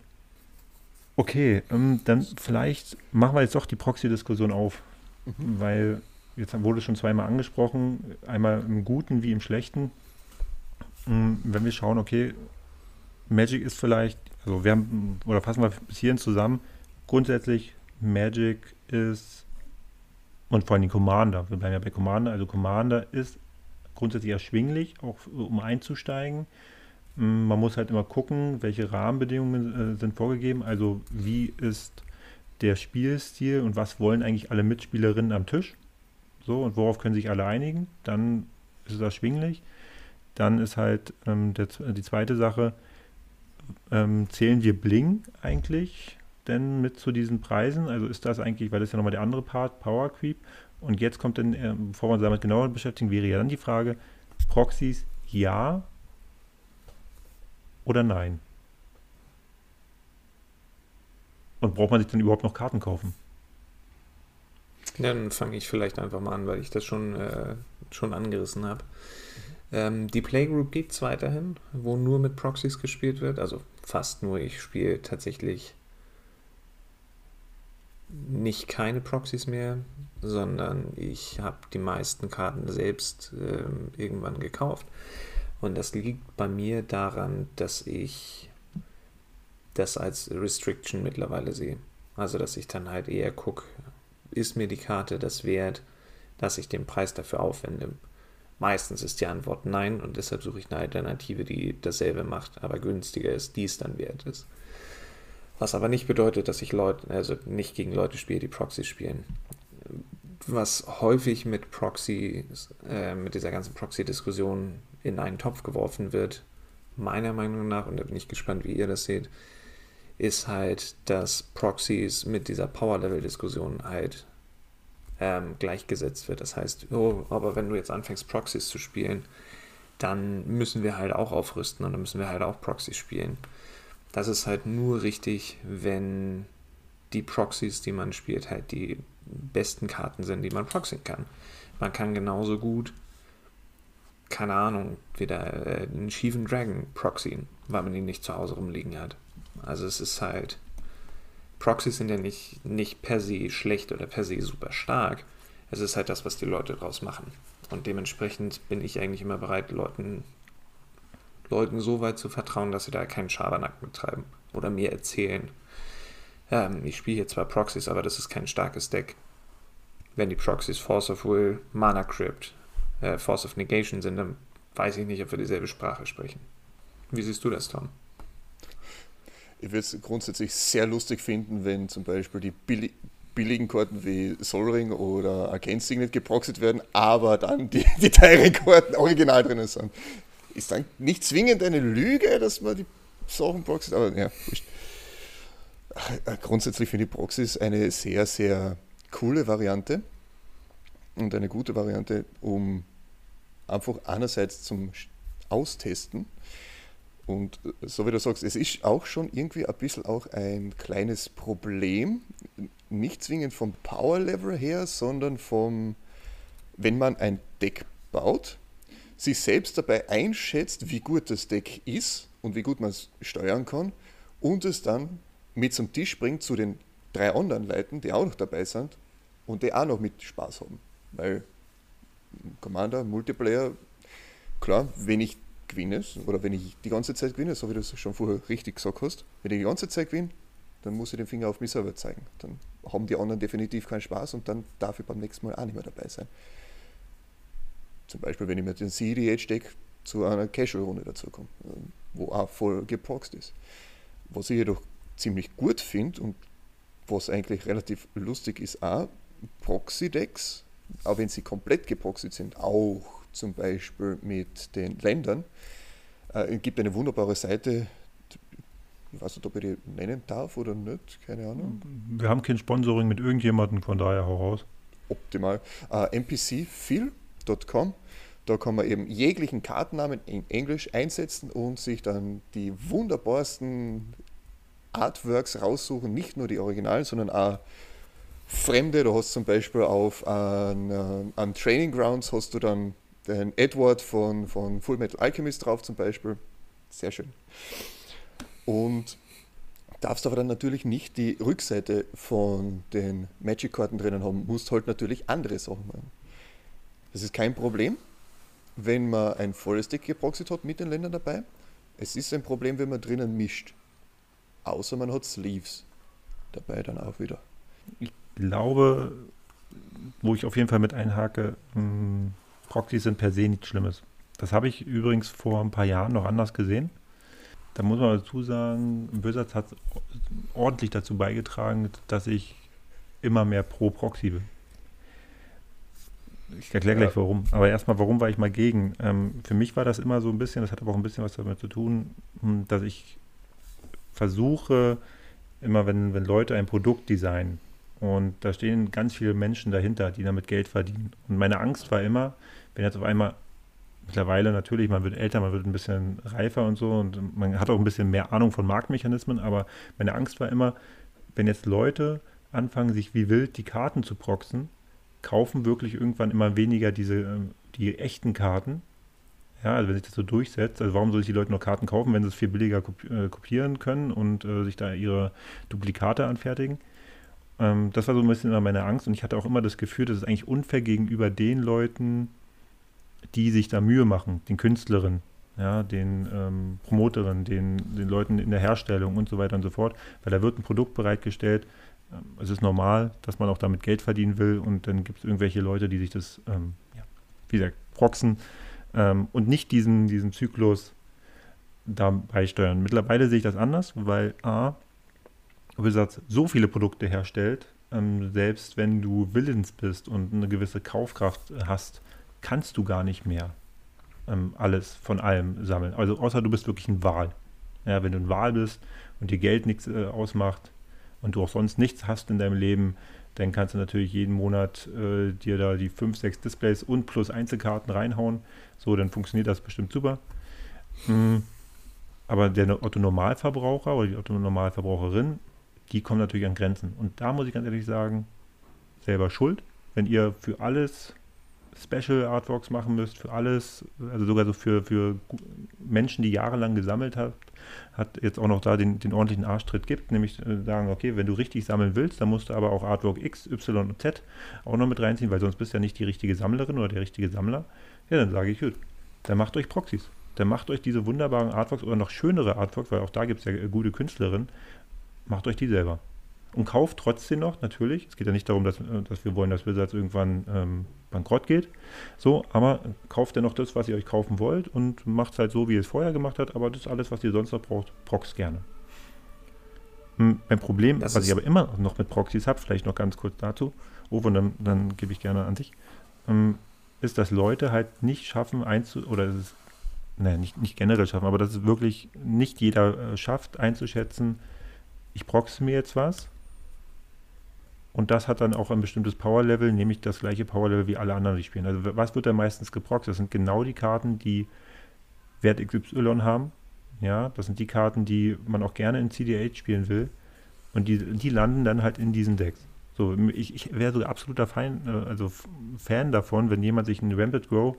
Okay, ähm, dann vielleicht machen wir jetzt doch die Proxy-Diskussion auf. Mhm. Weil jetzt wurde schon zweimal angesprochen, einmal im Guten wie im Schlechten. Ähm, wenn wir schauen, okay, Magic ist vielleicht, also wir haben, oder fassen wir bis hierhin zusammen, grundsätzlich Magic ist und vor allem Commander, wir bleiben ja bei Commander, also Commander ist grundsätzlich erschwinglich, auch um einzusteigen. Mm, man muss halt immer gucken, welche Rahmenbedingungen äh, sind vorgegeben, also wie ist der Spielstil und was wollen eigentlich alle Mitspielerinnen am Tisch. So, und worauf können sich alle einigen? Dann ist es erschwinglich. Dann ist halt ähm, der, die zweite Sache, ähm, zählen wir Bling eigentlich? denn mit zu diesen Preisen? Also ist das eigentlich, weil das ist ja nochmal der andere Part, Power Creep. Und jetzt kommt dann, äh, bevor wir uns damit genauer beschäftigen, wäre ja dann die Frage, Proxys ja oder nein? Und braucht man sich dann überhaupt noch Karten kaufen? Dann fange ich vielleicht einfach mal an, weil ich das schon, äh, schon angerissen habe. Ähm, die Playgroup gibt es weiterhin, wo nur mit Proxys gespielt wird. Also fast nur. Ich spiele tatsächlich nicht keine Proxys mehr, sondern ich habe die meisten Karten selbst äh, irgendwann gekauft. Und das liegt bei mir daran, dass ich das als Restriction mittlerweile sehe. Also, dass ich dann halt eher gucke, ist mir die Karte das wert, dass ich den Preis dafür aufwende. Meistens ist die Antwort nein und deshalb suche ich eine Alternative, die dasselbe macht, aber günstiger ist, die es dann wert ist. Was aber nicht bedeutet, dass ich Leute, also nicht gegen Leute spiele, die Proxys spielen. Was häufig mit Proxy, äh, mit dieser ganzen Proxy-Diskussion in einen Topf geworfen wird, meiner Meinung nach, und da bin ich gespannt, wie ihr das seht, ist halt, dass Proxys mit dieser Power-Level-Diskussion halt ähm, gleichgesetzt wird. Das heißt, oh, aber wenn du jetzt anfängst, Proxys zu spielen, dann müssen wir halt auch aufrüsten und dann müssen wir halt auch Proxys spielen. Das ist halt nur richtig, wenn die Proxys, die man spielt, halt die besten Karten sind, die man proxyen kann. Man kann genauso gut, keine Ahnung, wieder äh, einen schiefen Dragon proxyen, weil man ihn nicht zu Hause rumliegen hat. Also es ist halt, Proxys sind ja nicht, nicht per se schlecht oder per se super stark. Es ist halt das, was die Leute draus machen. Und dementsprechend bin ich eigentlich immer bereit, Leuten Leuten so weit zu vertrauen, dass sie da keinen Schabernack betreiben oder mir erzählen. Ähm, ich spiele hier zwar Proxys, aber das ist kein starkes Deck. Wenn die Proxys Force of Will, Mana Crypt, äh, Force of Negation sind, dann weiß ich nicht, ob wir dieselbe Sprache sprechen. Wie siehst du das, Tom? Ich würde es grundsätzlich sehr lustig finden, wenn zum Beispiel die billi billigen Karten wie Solring oder Arcane Signet geproxet werden, aber dann die, die teuren Karten original drinnen sind. Ist dann nicht zwingend eine Lüge, dass man die Sachen proxies, aber ja, äh, grundsätzlich finde ich Proxys eine sehr, sehr coole Variante und eine gute Variante, um einfach einerseits zum Austesten und äh, so wie du sagst, es ist auch schon irgendwie ein bisschen auch ein kleines Problem, nicht zwingend vom Power Level her, sondern vom, wenn man ein Deck baut, sich selbst dabei einschätzt, wie gut das Deck ist und wie gut man es steuern kann und es dann mit zum Tisch bringt zu den drei anderen Leuten, die auch noch dabei sind und die auch noch mit Spaß haben. Weil Commander, Multiplayer, klar, wenn ich gewinne oder wenn ich die ganze Zeit gewinne, so wie du es schon vorher richtig gesagt hast, wenn ich die ganze Zeit gewinne, dann muss ich den Finger auf mich selber zeigen. Dann haben die anderen definitiv keinen Spaß und dann darf ich beim nächsten Mal auch nicht mehr dabei sein. Zum Beispiel, wenn ich mit dem CDH-Deck zu einer Casual-Runde dazukomme, wo auch voll geproxt ist. Was ich jedoch ziemlich gut finde und was eigentlich relativ lustig ist, auch Proxy-Decks, auch wenn sie komplett geproxied sind, auch zum Beispiel mit den Ländern. Äh, es gibt eine wunderbare Seite, ich weiß nicht, ob ich die nennen darf oder nicht, keine Ahnung. Wir haben kein Sponsoring mit irgendjemandem, von daher hau raus. Optimal. Mpcfeel.com. Da kann man eben jeglichen Kartennamen in Englisch einsetzen und sich dann die wunderbarsten Artworks raussuchen, nicht nur die Originalen, sondern auch fremde. Du hast zum Beispiel auf an, äh, an Training Grounds hast du dann den Edward von, von Full Metal Alchemist drauf zum Beispiel. Sehr schön. Und darfst aber dann natürlich nicht die Rückseite von den Magic-Karten drinnen haben, musst halt natürlich andere Sachen machen. Das ist kein Problem, wenn man ein volles Deck geproxied hat mit den Ländern dabei. Es ist ein Problem, wenn man drinnen mischt. Außer man hat Sleeves dabei dann auch wieder. Ich glaube, wo ich auf jeden Fall mit einhake, hm, Proxys sind per se nichts Schlimmes. Das habe ich übrigens vor ein paar Jahren noch anders gesehen. Da muss man dazu sagen, Bösatz hat ordentlich dazu beigetragen, dass ich immer mehr pro Proxy bin. Ich erkläre gleich ja. warum. Aber erstmal, warum war ich mal gegen? Ähm, für mich war das immer so ein bisschen, das hat aber auch ein bisschen was damit zu tun, hm, dass ich versuche, immer wenn, wenn Leute ein Produkt designen und da stehen ganz viele Menschen dahinter, die damit Geld verdienen. Und meine Angst war immer, wenn jetzt auf einmal, mittlerweile natürlich, man wird älter, man wird ein bisschen reifer und so und man hat auch ein bisschen mehr Ahnung von Marktmechanismen, aber meine Angst war immer, wenn jetzt Leute anfangen, sich wie wild die Karten zu proxen, kaufen wirklich irgendwann immer weniger diese, ähm, die echten Karten. Ja, also wenn sich das so durchsetzt, also warum soll ich die Leute noch Karten kaufen, wenn sie es viel billiger äh, kopieren können und äh, sich da ihre Duplikate anfertigen? Ähm, das war so ein bisschen immer meine Angst und ich hatte auch immer das Gefühl, dass es eigentlich unfair gegenüber den Leuten, die sich da Mühe machen, den Künstlerinnen, ja, den ähm, Promoterinnen, den, den Leuten in der Herstellung und so weiter und so fort, weil da wird ein Produkt bereitgestellt. Ähm, es ist normal, dass man auch damit Geld verdienen will und dann gibt es irgendwelche Leute, die sich das, ähm, ja, wie gesagt, proxen ähm, und nicht diesen, diesen Zyklus da beisteuern. Mittlerweile sehe ich das anders, weil A, Wizards so viele Produkte herstellt, ähm, selbst wenn du willens bist und eine gewisse Kaufkraft hast, kannst du gar nicht mehr ähm, alles von allem sammeln. Also außer du bist wirklich ein Wahl. Ja, wenn du ein Wahl bist und dir Geld nichts äh, ausmacht und du auch sonst nichts hast in deinem Leben, dann kannst du natürlich jeden Monat äh, dir da die 5, 6 Displays und plus Einzelkarten reinhauen. So, dann funktioniert das bestimmt super. Mhm. Aber der Otto-Normalverbraucher oder die Otto-Normalverbraucherin, die kommen natürlich an Grenzen. Und da muss ich ganz ehrlich sagen, selber schuld. Wenn ihr für alles Special Artworks machen müsst, für alles, also sogar so für, für Menschen, die jahrelang gesammelt habt, hat jetzt auch noch da den, den ordentlichen Arschtritt gibt, nämlich äh, sagen, okay, wenn du richtig sammeln willst, dann musst du aber auch Artwork X, Y und Z auch noch mit reinziehen, weil sonst bist du ja nicht die richtige Sammlerin oder der richtige Sammler. Ja, dann sage ich, gut, dann macht euch Proxys. Dann macht euch diese wunderbaren Artworks oder noch schönere Artworks, weil auch da gibt es ja gute Künstlerinnen, macht euch die selber und kauft trotzdem noch, natürlich. Es geht ja nicht darum, dass, äh, dass wir wollen, dass Wizards irgendwann ähm, bankrott geht. So, aber kauft dennoch das, was ihr euch kaufen wollt und macht es halt so, wie ihr es vorher gemacht habt, aber das ist alles, was ihr sonst noch braucht, Prox gerne. Hm, ein Problem, das was ich aber immer noch mit Proxys habe, vielleicht noch ganz kurz dazu, oh, und dann, dann gebe ich gerne an sich, ähm, ist, dass Leute halt nicht schaffen, einzu oder es ist, naja, nicht, nicht generell schaffen, aber dass es wirklich nicht jeder äh, schafft, einzuschätzen, ich proxe mir jetzt was und das hat dann auch ein bestimmtes Power-Level, nämlich das gleiche Power-Level wie alle anderen, die spielen. Also was wird da meistens geproxt? Das sind genau die Karten, die Wert XY haben. Ja, das sind die Karten, die man auch gerne in CDH spielen will. Und die, die landen dann halt in diesen Decks. So, ich, ich wäre so absoluter Fan, äh, also Fan davon, wenn jemand sich einen Rampant Grow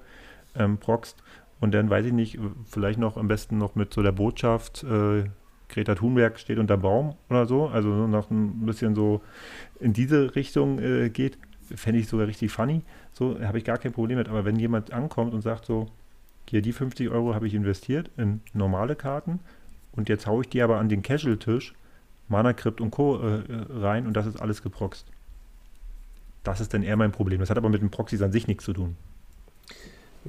ähm, proxt und dann weiß ich nicht, vielleicht noch am besten noch mit so der Botschaft, äh, Greta Thunberg steht unter Baum oder so, also noch ein bisschen so in diese Richtung äh, geht, fände ich sogar richtig funny. So habe ich gar kein Problem mit. Aber wenn jemand ankommt und sagt so, hier die 50 Euro habe ich investiert in normale Karten und jetzt haue ich die aber an den Casual-Tisch, Mana Crypt und Co. Äh, rein und das ist alles geproxt. Das ist dann eher mein Problem. Das hat aber mit den Proxys an sich nichts zu tun.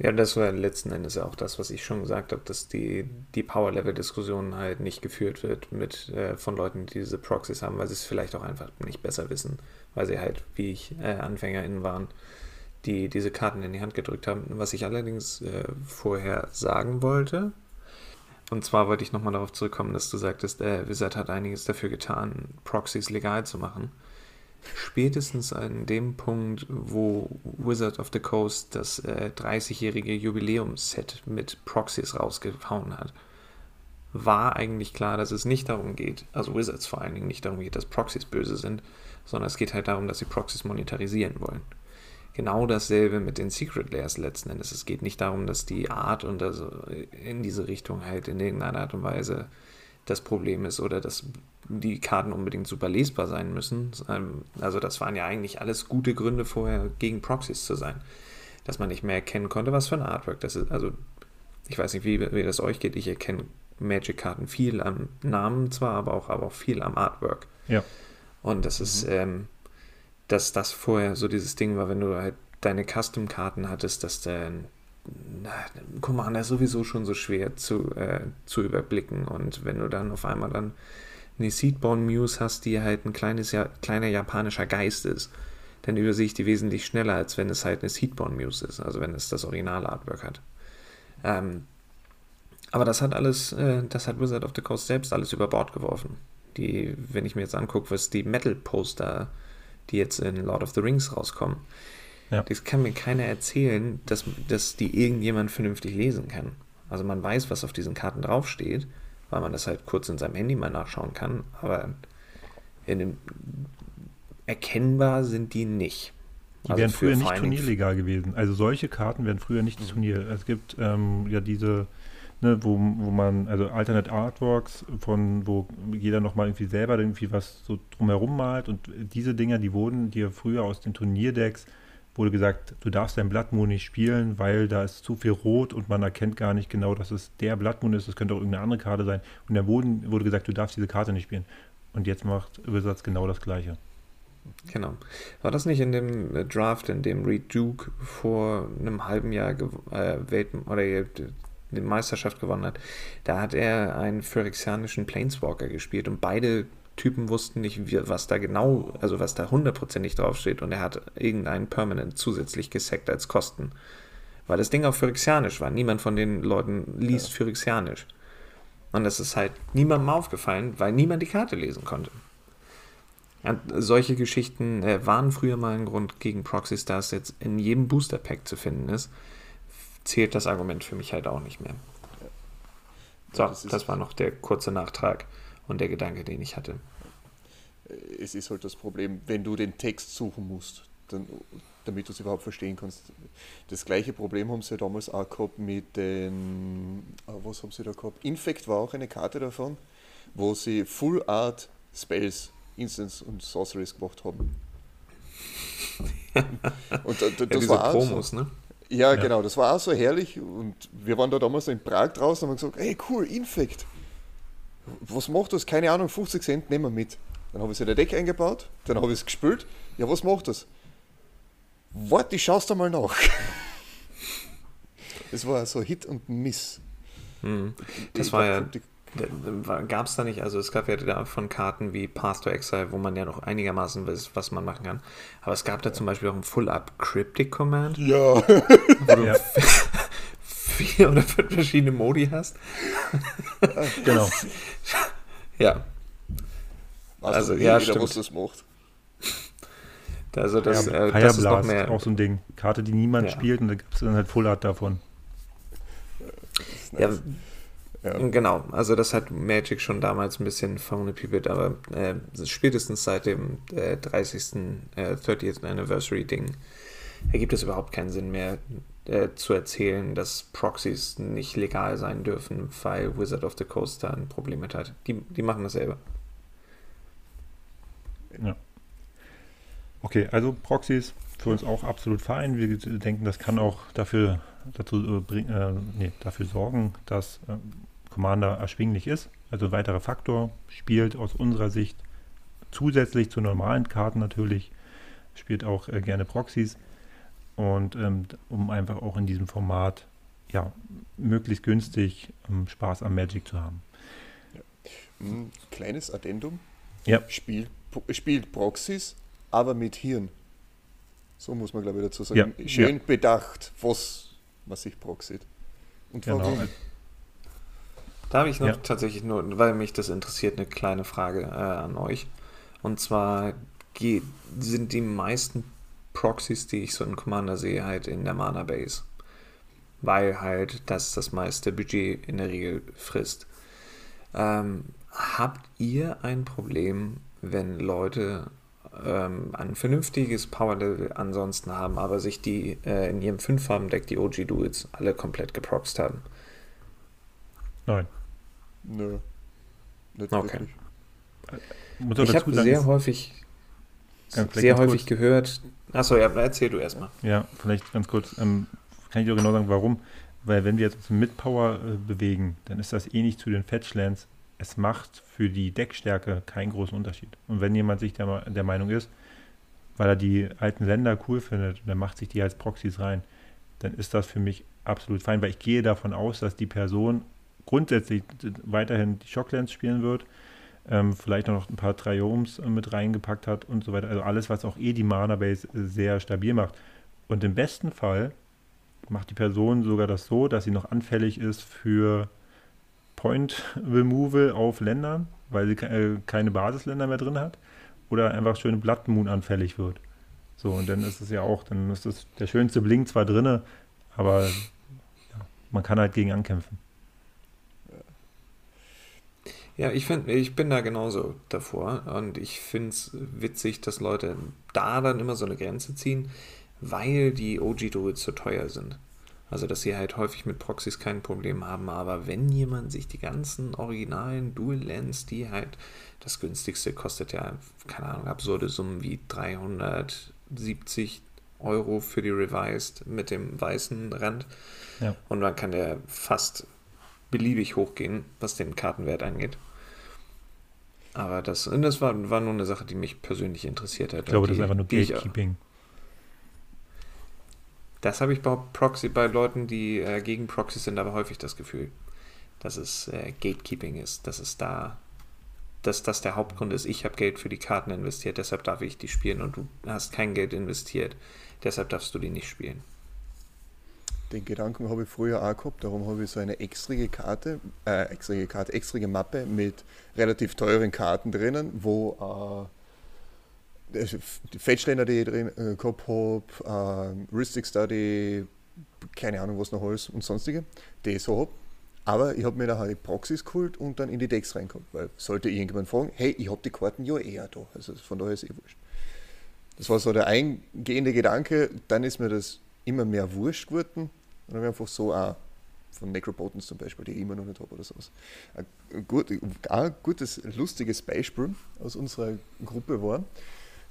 Ja, das war letzten Endes auch das, was ich schon gesagt habe, dass die, die Power-Level-Diskussion halt nicht geführt wird mit äh, von Leuten, die diese Proxys haben, weil sie es vielleicht auch einfach nicht besser wissen, weil sie halt, wie ich, äh, AnfängerInnen waren, die diese Karten in die Hand gedrückt haben. Was ich allerdings äh, vorher sagen wollte, und zwar wollte ich nochmal darauf zurückkommen, dass du sagtest, äh, Wizard hat einiges dafür getan, Proxys legal zu machen spätestens an dem Punkt, wo Wizard of the Coast das äh, 30-jährige Jubiläumsset mit Proxys rausgehauen hat, war eigentlich klar, dass es nicht darum geht, also Wizards vor allen Dingen nicht darum geht, dass Proxys böse sind, sondern es geht halt darum, dass sie Proxys monetarisieren wollen. Genau dasselbe mit den Secret Layers letzten Endes. Es geht nicht darum, dass die Art und also in diese Richtung halt in irgendeiner Art und Weise das Problem ist oder dass die Karten unbedingt super lesbar sein müssen. Ähm, also das waren ja eigentlich alles gute Gründe vorher gegen Proxys zu sein. Dass man nicht mehr erkennen konnte, was für ein Artwork das ist. Also ich weiß nicht, wie, wie das euch geht. Ich erkenne Magic-Karten viel am Namen zwar, aber auch, aber auch viel am Artwork. Ja. Und das ist, mhm. ähm, dass das vorher so dieses Ding war, wenn du halt deine Custom-Karten hattest, dass dann Commander ist sowieso schon so schwer zu, äh, zu überblicken. Und wenn du dann auf einmal dann eine Seedborn Muse hast, die halt ein kleines, ja, kleiner japanischer Geist ist, dann übersehe ich die wesentlich schneller, als wenn es halt eine Seedborn Muse ist, also wenn es das Original-Artwork hat. Ähm, aber das hat alles, äh, das hat Wizard of the Coast selbst alles über Bord geworfen. Die, wenn ich mir jetzt angucke, was die Metal-Poster, die jetzt in Lord of the Rings rauskommen, ja. Das kann mir keiner erzählen, dass, dass die irgendjemand vernünftig lesen kann. Also man weiß, was auf diesen Karten draufsteht, weil man das halt kurz in seinem Handy mal nachschauen kann, aber dem, erkennbar sind die nicht. Die also wären früher nicht turnierlegal gewesen. Also solche Karten wären früher nicht mhm. Turnier. Es gibt ähm, ja diese, ne, wo, wo man, also Alternate Artworks, von wo jeder nochmal irgendwie selber irgendwie was so drumherum malt und diese Dinger, die wurden dir früher aus den Turnierdecks wurde gesagt, du darfst dein Blood Moon nicht spielen, weil da ist zu viel Rot und man erkennt gar nicht genau, dass es der Blood Moon ist. Es könnte auch irgendeine andere Karte sein. Und dann wurde, wurde gesagt, du darfst diese Karte nicht spielen. Und jetzt macht Wizards genau das Gleiche. Genau. War das nicht in dem äh, Draft, in dem Reed Duke vor einem halben Jahr äh, oder die Meisterschaft gewonnen hat? Da hat er einen phyrexianischen Planeswalker gespielt und beide Typen wussten nicht, was da genau, also was da hundertprozentig draufsteht und er hat irgendeinen Permanent zusätzlich gesackt als Kosten. Weil das Ding auch Phyrexianisch war. Niemand von den Leuten liest ja. Phyrexianisch. Und das ist halt niemandem aufgefallen, weil niemand die Karte lesen konnte. Und solche Geschichten äh, waren früher mal ein Grund gegen Proxys, da es jetzt in jedem Booster Pack zu finden ist, zählt das Argument für mich halt auch nicht mehr. So, das, das war noch der kurze Nachtrag und der Gedanke, den ich hatte. Es ist halt das Problem, wenn du den Text suchen musst, dann, damit du es überhaupt verstehen kannst. Das gleiche Problem haben sie damals auch gehabt mit den, ah, was haben sie da gehabt? Infect war auch eine Karte davon, wo sie Full Art Spells, Instance und Sorceries gemacht haben. und da, da, das ja, war Promos, so, ne? Ja, ja, genau, das war auch so herrlich und wir waren da damals in Prag draußen und haben gesagt, hey cool, Infect was macht das? Keine Ahnung, 50 Cent nehmen wir mit. Dann habe ich es in der Deck eingebaut, dann habe ich es gespült. Ja, was macht das? Warte, ich schaust da mal nach. Das war so Hit und Miss. Hm. Das ich war ja. Gab es da nicht, also es gab ja da von Karten wie Path to Exile, wo man ja noch einigermaßen weiß, was man machen kann. Aber es gab da zum Beispiel auch ein Full-Up Cryptic Command. Ja. Wo du ja. vier oder fünf verschiedene Modi hast. genau. Ja. Also, also ja, jeder, stimmt. das macht. Also das, ja, äh, das ist noch mehr. auch so ein Ding. Karte, die niemand ja. spielt und da gibt es dann halt Full Art davon. Ja, ja, genau. Also das hat Magic schon damals ein bisschen verunipipelt, aber äh, spätestens seit dem äh, 30. Äh, 30th Anniversary Ding ergibt es überhaupt keinen Sinn mehr, äh, zu erzählen, dass Proxys nicht legal sein dürfen, weil Wizard of the Coast da ein Problem mit hat. Die, die machen das selber. Ja. Okay, also Proxys für uns auch absolut fein. Wir denken, das kann auch dafür, dazu, äh, äh, nee, dafür sorgen, dass äh, Commander erschwinglich ist. Also weiterer Faktor spielt aus unserer Sicht zusätzlich zu normalen Karten natürlich, spielt auch äh, gerne Proxys. Und ähm, um einfach auch in diesem Format ja, möglichst günstig ähm, Spaß am Magic zu haben. Ja. Ein kleines Addendum. Ja. Spielt, spielt Proxys, aber mit Hirn. So muss man, glaube ich, dazu sagen. Ja. Schön Ja. bedacht, was man sich proxiet. Und Genau. warum? Da habe ich noch Ja. tatsächlich nur, weil mich das interessiert, eine kleine Frage äh, an euch. Und zwar sind die meisten Proxys, die ich so in Commander sehe, halt in der Mana Base. Weil halt das das meiste Budget in der Regel frisst. Ähm, habt ihr ein Problem, wenn Leute ähm, ein vernünftiges Power-Level ansonsten haben, aber sich die äh, in ihrem 5-Farben-Deck, die OG-Duels, alle komplett geproxt haben? Nein. Nö. Nicht Okay. wirklich. Auch Ich habe sehr häufig, sehr häufig gehört. Achso, ja, erzähl du erstmal. Ja, vielleicht ganz kurz. Ähm, kann ich dir genau sagen, warum? Weil wenn wir jetzt mit Power äh, bewegen, dann ist das ähnlich zu den Fetchlands. Es macht für die Deckstärke keinen großen Unterschied. Und wenn jemand sich der, der Meinung ist, weil er die alten Länder cool findet, dann macht sich die als Proxys rein, dann ist das für mich absolut fein, weil ich gehe davon aus, dass die Person grundsätzlich weiterhin die Shocklands spielen wird, ähm, vielleicht noch ein paar Triomes äh, mit reingepackt hat und so weiter. Also alles, was auch eh die Mana-Base äh, sehr stabil macht. Und im besten Fall macht die Person sogar das so, dass sie noch anfällig ist für Point Removal auf Ländern, weil sie äh, keine Basisländer mehr drin hat, oder einfach schön Blood Moon anfällig wird. So, und dann ist es ja auch, dann ist das der schönste Blink zwar drinne, aber ja, man kann halt gegen ankämpfen. Ja, ich finde, ich bin da genauso davor und ich finde es witzig, dass Leute da dann immer so eine Grenze ziehen, weil die OG-Duels so teuer sind. Also, dass sie halt häufig mit Proxys kein Problem haben, aber wenn jemand sich die ganzen originalen Dual-Lands, die halt das günstigste kostet ja, keine Ahnung, absurde Summen wie 370 Euro für die Revised mit dem weißen Rand. Ja. Und dann kann der fast beliebig hochgehen, was den Kartenwert angeht. Aber das, und das war, war nur eine Sache, die mich persönlich interessiert hat. Ich glaube, und das ist die- einfach nur die Gatekeeping. Das habe ich bei Proxy, bei Leuten, die äh, gegen Proxys sind, aber häufig das Gefühl, dass es äh, Gatekeeping ist, dass es da, dass das der Hauptgrund ist. Ich habe Geld für die Karten investiert, deshalb darf ich die spielen und du hast kein Geld investiert, deshalb darfst du die nicht spielen. Den Gedanken habe ich früher auch gehabt, darum habe ich so eine extrige Karte, äh, extrige Karte, extrige Mappe mit relativ teuren Karten drinnen, wo äh, die Fettschländer, die ich drin äh, gehabt habe, äh, Ristic Study, keine Ahnung was noch alles und sonstige, die ich so habe. Aber ich habe mir nachher die Proxys geholt und dann in die Decks reingekommen, weil sollte irgendjemand fragen, hey, ich habe die Karten ja eher da, also von daher ist eh wurscht. Das war so der eingehende Gedanke, dann ist mir das immer mehr wurscht geworden und dann habe einfach so auch von Necropotence zum Beispiel, die ich immer noch nicht habe oder sowas. Ein, gut, ein gutes, lustiges Beispiel aus unserer Gruppe war,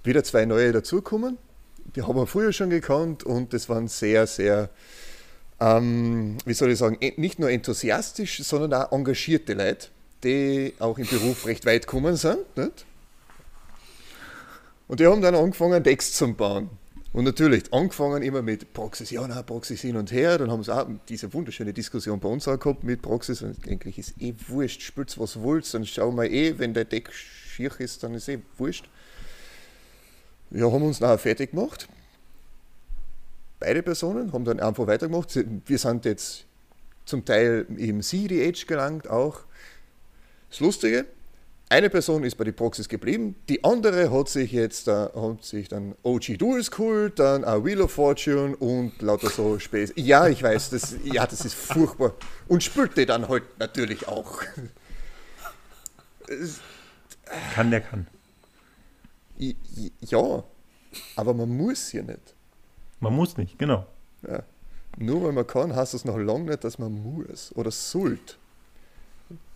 wieder zwei neue dazukommen, die haben wir früher schon gekannt und das waren sehr, sehr, ähm, wie soll ich sagen, nicht nur enthusiastisch, sondern auch engagierte Leute, die auch im Beruf recht weit gekommen sind. Nicht? Und die haben dann angefangen, Decks zu bauen. Und natürlich, angefangen immer mit Proxys, ja, na, Proxys hin und her. Dann haben sie auch diese wunderschöne Diskussion bei uns auch gehabt mit Proxys. Und eigentlich ist eh wurscht, spielt was wollt, dann schauen wir eh, wenn der Deck schier ist, dann ist eh wurscht. Ja, haben uns nachher fertig gemacht. Beide Personen haben dann einfach weitergemacht. Wir sind jetzt zum Teil im CDH gelangt auch. Das Lustige, eine Person ist bei den Proxys geblieben, die andere hat sich jetzt äh, hat sich dann OG Duels geholt, dann a Wheel of Fortune und lauter so Späße. Ja, ich weiß, das, ja, das ist furchtbar. Und spülte dann halt natürlich auch. Kann der kann. Ja, aber man muss ja nicht. Man muss nicht, genau. Ja. Nur weil man kann, heißt das noch lange nicht, dass man muss oder sollte.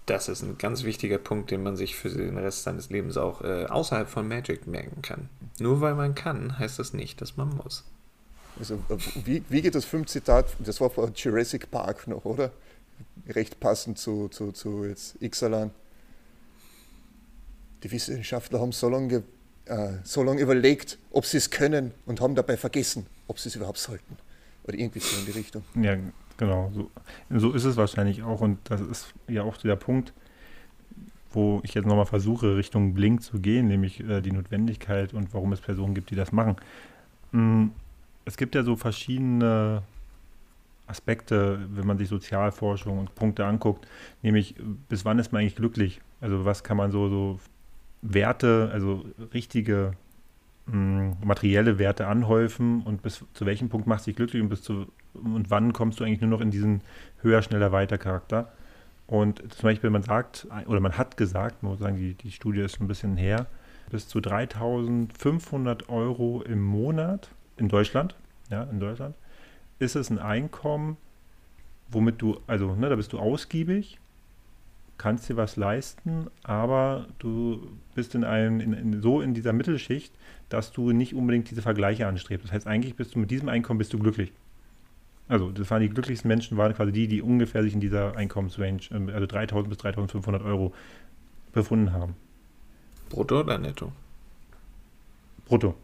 Das ist ein ganz wichtiger Punkt, den man sich für den Rest seines Lebens auch äh, außerhalb von Magic merken kann. Nur weil man kann, heißt das nicht, dass man muss. Also, äh, wie, wie geht das Filmzitat? Das war von Jurassic Park noch, oder? Recht passend zu, zu, zu jetzt Ixalan. Die Wissenschaftler haben so lange, äh, so lange überlegt, ob sie es können und haben dabei vergessen, ob sie es überhaupt sollten. Oder irgendwie so in die Richtung. Ja, genau. So, so ist es wahrscheinlich auch. Und das ist ja auch der Punkt, wo ich jetzt nochmal versuche, Richtung Blink zu gehen, nämlich äh, die Notwendigkeit und warum es Personen gibt, die das machen. Mm, es gibt ja so verschiedene Aspekte, wenn man sich Sozialforschung und Punkte anguckt, nämlich bis wann ist man eigentlich glücklich? Also was kann man so, so Werte, also richtige mm, materielle Werte anhäufen und bis zu welchem Punkt machst du dich glücklich und bis zu und wann kommst du eigentlich nur noch in diesen höher, schneller, weiter Charakter? Und zum Beispiel, man sagt, oder man hat gesagt, man muss sagen, die, die Studie ist ein bisschen her, bis zu 3500 Euro im Monat in Deutschland, ja, in Deutschland, ist es ein Einkommen, womit du, also, ne, da bist du ausgiebig, kannst dir was leisten, aber du bist in einem, in, in, so in dieser Mittelschicht, dass du nicht unbedingt diese Vergleiche anstrebst. Das heißt, eigentlich bist du mit diesem Einkommen bist du glücklich. Also, das waren die glücklichsten Menschen, waren quasi die, die ungefähr sich in dieser Einkommensrange, ähm, also 3000 bis 3500 Euro befunden haben. Brutto oder netto? Brutto.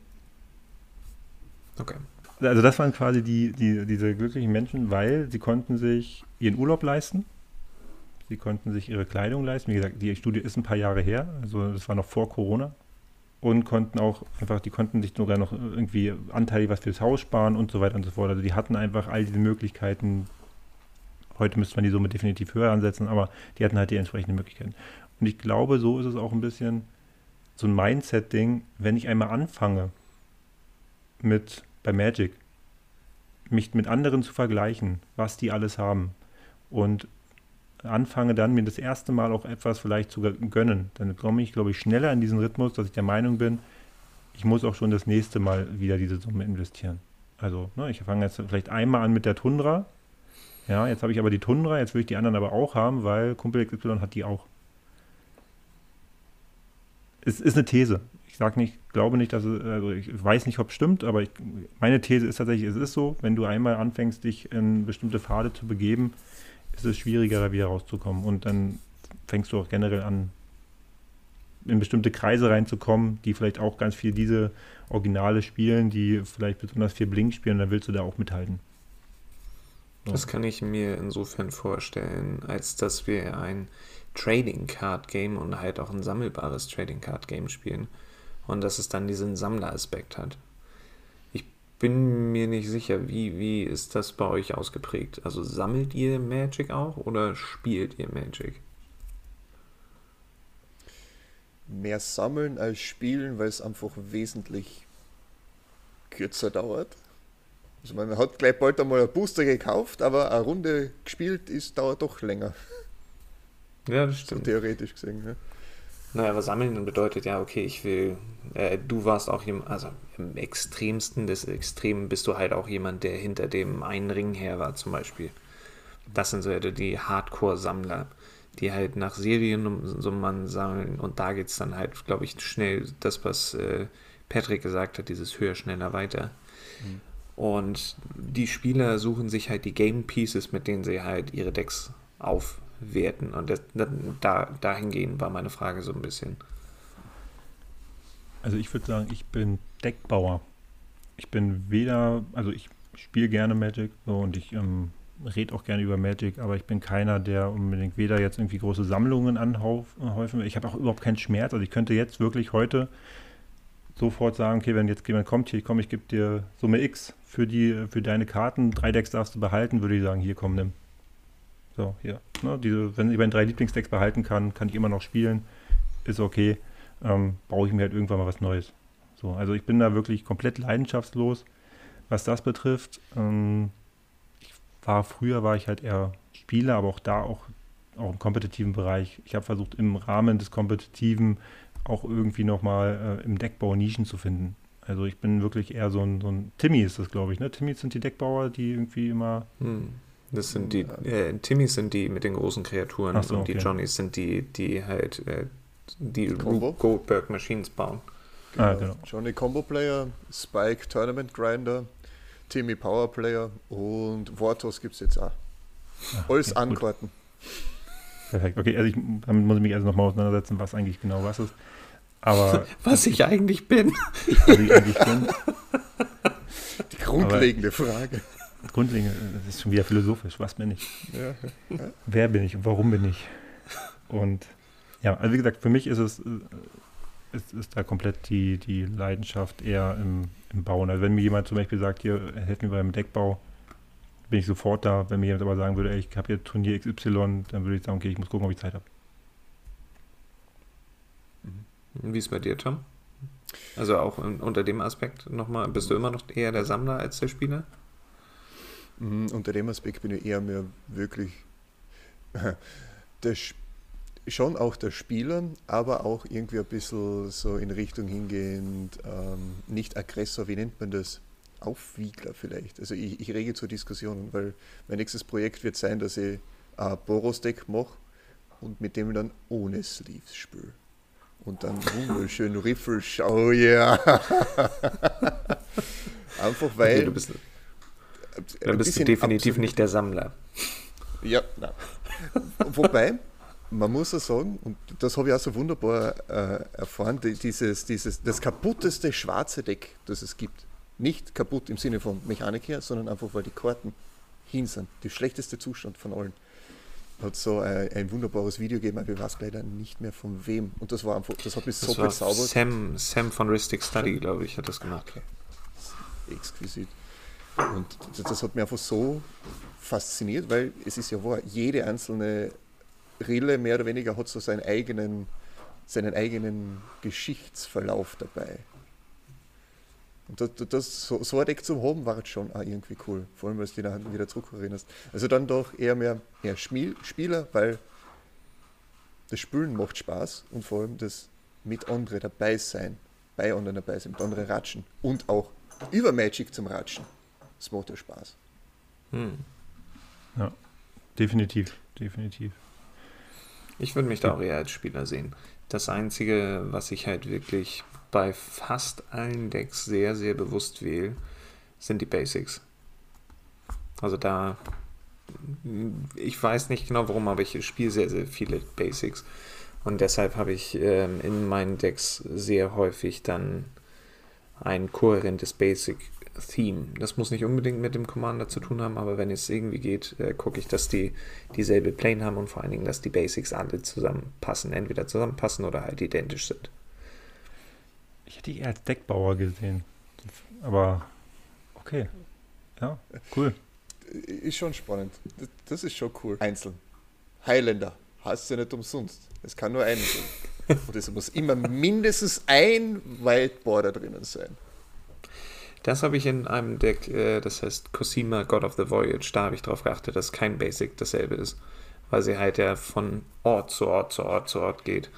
Okay. Also das waren quasi die, die, diese glücklichen Menschen, weil sie konnten sich ihren Urlaub leisten, sie konnten sich ihre Kleidung leisten. Wie gesagt, die Studie ist ein paar Jahre her, also das war noch vor Corona. Und konnten auch einfach, die konnten sich sogar noch irgendwie anteilig was fürs Haus sparen und so weiter und so fort. Also die hatten einfach all diese Möglichkeiten. Heute müsste man die Summe definitiv höher ansetzen, aber die hatten halt die entsprechenden Möglichkeiten. Und ich glaube, so ist es auch ein bisschen so ein Mindset-Ding, wenn ich einmal anfange, mit bei Magic, mich mit anderen zu vergleichen, was die alles haben und anfange dann mir das erste Mal auch etwas vielleicht zu gönnen, dann komme ich, glaube ich, schneller in diesen Rhythmus, dass ich der Meinung bin, ich muss auch schon das nächste Mal wieder diese Summe investieren. Also, ne, ich fange jetzt vielleicht einmal an mit der Tundra. Ja, jetzt habe ich aber die Tundra, jetzt will ich die anderen aber auch haben, weil Kumpel XY hat die auch. Es ist eine These sage nicht, glaube nicht, dass es, also ich weiß nicht, ob es stimmt, aber ich, meine These ist tatsächlich, es ist so, wenn du einmal anfängst, dich in bestimmte Pfade zu begeben, ist es schwieriger, da wieder rauszukommen. Und dann fängst du auch generell an, in bestimmte Kreise reinzukommen, die vielleicht auch ganz viel diese Originale spielen, die vielleicht besonders viel Blink spielen, dann willst du da auch mithalten. So. Das kann ich mir insofern vorstellen, als dass wir ein Trading Card Game und halt auch ein sammelbares Trading Card Game spielen und dass es dann diesen Sammleraspekt hat. Bin mir nicht sicher, wie, wie ist das bei euch ausgeprägt? Also sammelt ihr Magic auch oder spielt ihr Magic? Mehr sammeln als spielen, weil es einfach wesentlich kürzer dauert. Also man hat gleich bald einmal ein Booster gekauft, aber eine Runde gespielt ist, dauert doch länger. Ja, das stimmt. So theoretisch gesehen. Ja. Naja, aber sammeln bedeutet ja, okay, ich will, äh, du warst auch jemand, also im extremsten des Extremen bist du halt auch jemand, der hinter dem einen Ring her war, zum Beispiel. Das sind so die Hardcore-Sammler, die halt nach Seriennummern sammeln und da geht es dann halt, glaube ich, schnell, das, was äh, Patrick gesagt hat, dieses höher, schneller, weiter. Mhm. Und die Spieler suchen sich halt die Game Pieces, mit denen sie halt ihre Decks auf werten. Und das, da, dahingehend war meine Frage so ein bisschen. Also ich würde sagen, ich bin Deckbauer. Ich bin weder, also ich spiele gerne Magic so, und ich ähm, rede auch gerne über Magic, aber ich bin keiner, der unbedingt weder jetzt irgendwie große Sammlungen anhäufen will. Ich habe auch überhaupt keinen Schmerz. Also ich könnte jetzt wirklich heute sofort sagen, okay, wenn jetzt jemand kommt, hier komm, ich gebe dir Summe X für die, für deine Karten, drei Decks darfst du behalten, würde ich sagen, hier komm, nimm. So, hier. Ne, diese, wenn ich meine drei Lieblingsdecks behalten kann, kann ich immer noch spielen. Ist okay. Ähm, brauche ich mir halt irgendwann mal was Neues. So, also ich bin da wirklich komplett leidenschaftslos, was das betrifft. Ähm, ich war, früher war ich halt eher Spieler, aber auch da auch, auch im kompetitiven Bereich. Ich habe versucht, im Rahmen des Kompetitiven auch irgendwie nochmal äh, im Deckbau Nischen zu finden. Also ich bin wirklich eher so ein, so ein Timmy ist das, glaube ich. Ne? Timmy sind die Deckbauer, die irgendwie immer. Hm. Das sind die, äh, Timmys sind die mit den großen Kreaturen so, und die okay. Johnnies sind die, die halt äh, die Combo? Goldberg Machines bauen. Ah, genau. Johnny Combo Player, Spike Tournament Grinder, Timmy Power Player und Vortos gibt es jetzt auch. Ah, Alles okay. Ankarten. Perfekt. Okay, also ich, damit muss ich mich also nochmal auseinandersetzen, was eigentlich genau was ist. Aber Was ich eigentlich bin. was ich eigentlich bin, Die grundlegende Frage. Grundlegend, das ist schon wieder philosophisch. Was bin ich? Ja. Wer bin ich und warum bin ich? Und ja, also wie gesagt, für mich ist es äh, ist, ist da komplett die, die Leidenschaft eher im, im Bauen. Also wenn mir jemand zum Beispiel sagt, hier, helf mir beim Deckbau, bin ich sofort da. Wenn mir jemand aber sagen würde, ey, ich habe hier Turnier XY, dann würde ich sagen, okay, ich muss gucken, ob ich Zeit habe. Wie ist bei dir, Tom? Also auch in, unter dem Aspekt nochmal, bist du immer noch eher der Sammler als der Spieler? Mhm, Unter dem Aspekt bin ich eher mehr wirklich der, schon auch der Spieler, aber auch irgendwie ein bisschen so in Richtung hingehend, ähm, nicht Aggressor, wie nennt man das? Aufwiegler vielleicht. Also ich, ich rege zur Diskussion, weil mein nächstes Projekt wird sein, dass ich ein Boros-Deck mache und mit dem dann ohne Sleeves spiele. Und dann wunderschön Riffel, oh yeah. Einfach weil. Okay, dann bist du definitiv nicht der Sammler. Ja, nein. Wobei, man muss ja sagen, und das habe ich auch so wunderbar äh, erfahren, die, dieses, dieses, das kaputteste schwarze Deck, das es gibt. Nicht kaputt im Sinne von Mechanik her, sondern einfach, weil die Karten hin sind. Der schlechteste Zustand von allen. Hat so ein, ein wunderbares Video gegeben, aber ich weiß leider nicht mehr von wem. Und das war einfach, das hat mich so Das war bezaubert. Sam, Sam von Ristic Study, glaube ich, hat das gemacht. Okay. Exquisit. Und das, hat mich einfach so fasziniert, weil es ist ja wahr, jede einzelne Rille mehr oder weniger hat so seinen eigenen, seinen eigenen Geschichtsverlauf dabei. Und das, das, so, so ein zum haben war schon auch irgendwie cool, vor allem, weil du dich dann wieder zurückerinnerst. Also dann doch eher mehr, mehr Spiel, Spieler, weil das Spülen macht Spaß und vor allem das mit anderen dabei sein, bei anderen dabei sein, mit anderen ratschen und auch über Magic zum Ratschen. Das macht ja Spaß. Hm. Ja, definitiv, definitiv. Ich würde mich da auch eher als Spieler sehen. Das Einzige, was ich halt wirklich bei fast allen Decks sehr, sehr bewusst wähle, sind die Basics. Also da, ich weiß nicht genau warum, aber ich spiele sehr, sehr viele Basics. Und deshalb habe ich ähm, in meinen Decks sehr häufig dann ein kohärentes Basic-Theme. Das muss nicht unbedingt mit dem Commander zu tun haben, aber wenn es irgendwie geht, äh, gucke ich, dass die dieselbe Plane haben und vor allen Dingen, dass die Basics alle zusammenpassen. Entweder zusammenpassen oder halt identisch sind. Ich hätte dich eher als Deckbauer gesehen. Aber okay. Ja, cool. Ist schon spannend. Das, das ist schon cool. Einzeln. Highlander. Heißt ja nicht umsonst. Es kann nur einen sein. Und es muss immer mindestens ein Whiteboarder drinnen sein. Das habe ich in einem Deck, äh, das heißt Cosima God of the Voyage. Da habe ich darauf geachtet, dass kein Basic dasselbe ist. Weil sie halt ja von Ort zu Ort zu Ort zu Ort geht.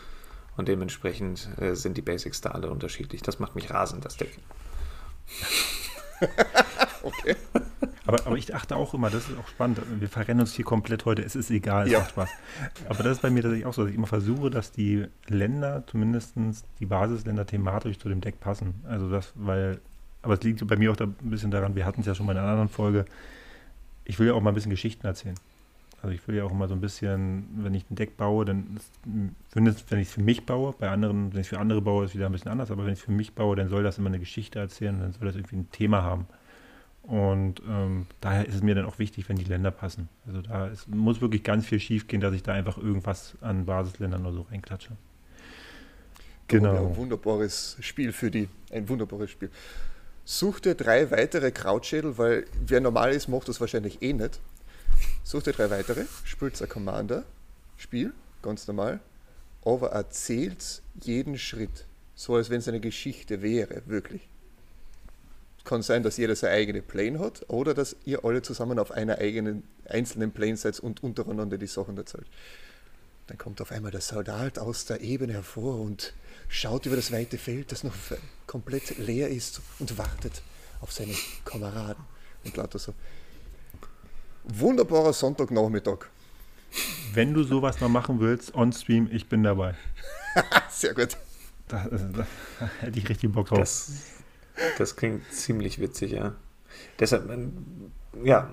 Und dementsprechend äh, sind die Basics da alle unterschiedlich. Das macht mich rasend, das Deck. Okay. Aber, aber ich achte auch immer, das ist auch spannend. Wir verrennen uns hier komplett heute. Es ist egal, es Ja. macht Spaß. Aber das ist bei mir tatsächlich auch so, dass ich immer versuche, dass die Länder, zumindest die Basisländer, thematisch zu dem Deck passen. Also das, weil, aber es liegt bei mir auch da ein bisschen daran, wir hatten es ja schon mal in einer anderen Folge. Ich will ja auch mal ein bisschen Geschichten erzählen. Also ich will ja auch immer so ein bisschen, wenn ich ein Deck baue, dann zumindest wenn ich es für mich baue, bei anderen, wenn ich es für andere baue, ist es wieder ein bisschen anders, aber wenn ich es für mich baue, dann soll das immer eine Geschichte erzählen, dann soll das irgendwie ein Thema haben. Und ähm, daher ist es mir dann auch wichtig, wenn die Länder passen. Also da ist, muss wirklich ganz viel schief gehen, dass ich da einfach irgendwas an Basisländern oder so reinklatsche. Genau. Genau. Ein wunderbares Spiel für die. Ein wunderbares Spiel. Such dir drei weitere Krautschädel, weil wer normal ist, macht das wahrscheinlich eh nicht. Such dir drei weitere, spielt ein Commander-Spiel, ganz normal, aber erzählt jeden Schritt, so als wenn es eine Geschichte wäre, wirklich. Kann sein, dass jeder seine eigene Plane hat oder dass ihr alle zusammen auf einer eigenen, einzelnen Plane seid und untereinander die Sachen erzählt. Dann kommt auf einmal der Soldat aus der Ebene hervor und schaut über das weite Feld, das noch komplett leer ist und wartet auf seine Kameraden. Und lauter so. Wunderbarer Sonntagnachmittag. Wenn du sowas mal machen willst, on-stream, ich bin dabei. Sehr gut. Da, da, da, hätte ich richtig Bock drauf. Das, das klingt ziemlich witzig, ja. Deshalb, ja,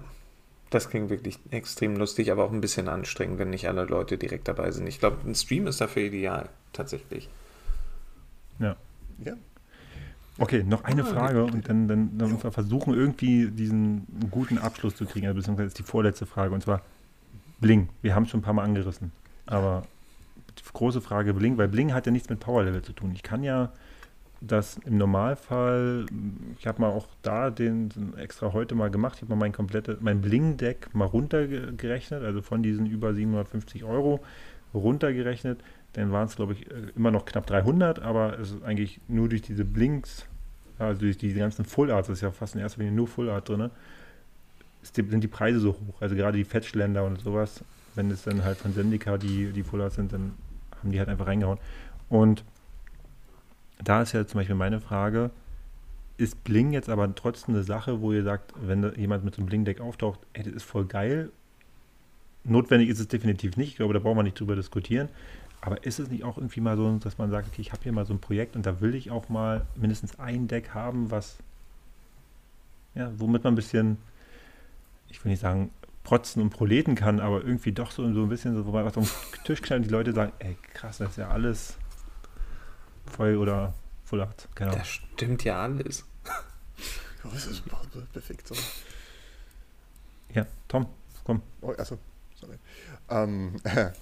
das klingt wirklich extrem lustig, aber auch ein bisschen anstrengend, wenn nicht alle Leute direkt dabei sind. Ich glaube, ein Stream ist dafür ideal, tatsächlich. Ja. Ja. Okay, noch eine Ah, Frage und dann, dann, dann müssen wir versuchen, irgendwie diesen guten Abschluss zu kriegen. Also beziehungsweise ist die vorletzte Frage und zwar Bling. Wir haben es schon ein paar Mal angerissen. Aber die große Frage Bling, weil Bling hat ja nichts mit Power Level zu tun. Ich kann ja das im Normalfall, ich habe mal auch da den extra heute mal gemacht, ich habe mal mein komplette, mein Bling-Deck mal runtergerechnet, also von diesen über 750 Euro runtergerechnet, dann waren es glaube ich immer noch knapp 300, aber es ist eigentlich nur durch diese Blinks, also durch die ganzen Full Arts, das ist ja fast in erster Linie nur Full Art drin, sind die Preise so hoch, also gerade die Fetchländer und sowas, wenn es dann halt von Sendika die, die Full Arts sind, dann haben die halt einfach reingehauen. Und da ist ja zum Beispiel meine Frage, ist Bling jetzt aber trotzdem eine Sache, wo ihr sagt, wenn jemand mit so einem Bling-Deck auftaucht, ey, das ist voll geil. Notwendig ist es definitiv nicht, ich glaube, da brauchen wir nicht drüber diskutieren. Aber ist es nicht auch irgendwie mal so, dass man sagt, okay, ich habe hier mal so ein Projekt und da will ich auch mal mindestens ein Deck haben, was, ja, womit man ein bisschen, ich will nicht sagen, protzen und proleten kann, aber irgendwie doch so, so ein bisschen so, wo man was auf den Tisch knallt und die Leute sagen, ey, krass, das ist ja alles voll oder Full Art. Genau. Das stimmt ja alles. Oh, das ist perfekt so. Ja, Tom, komm. Oh, also, sorry. Ähm,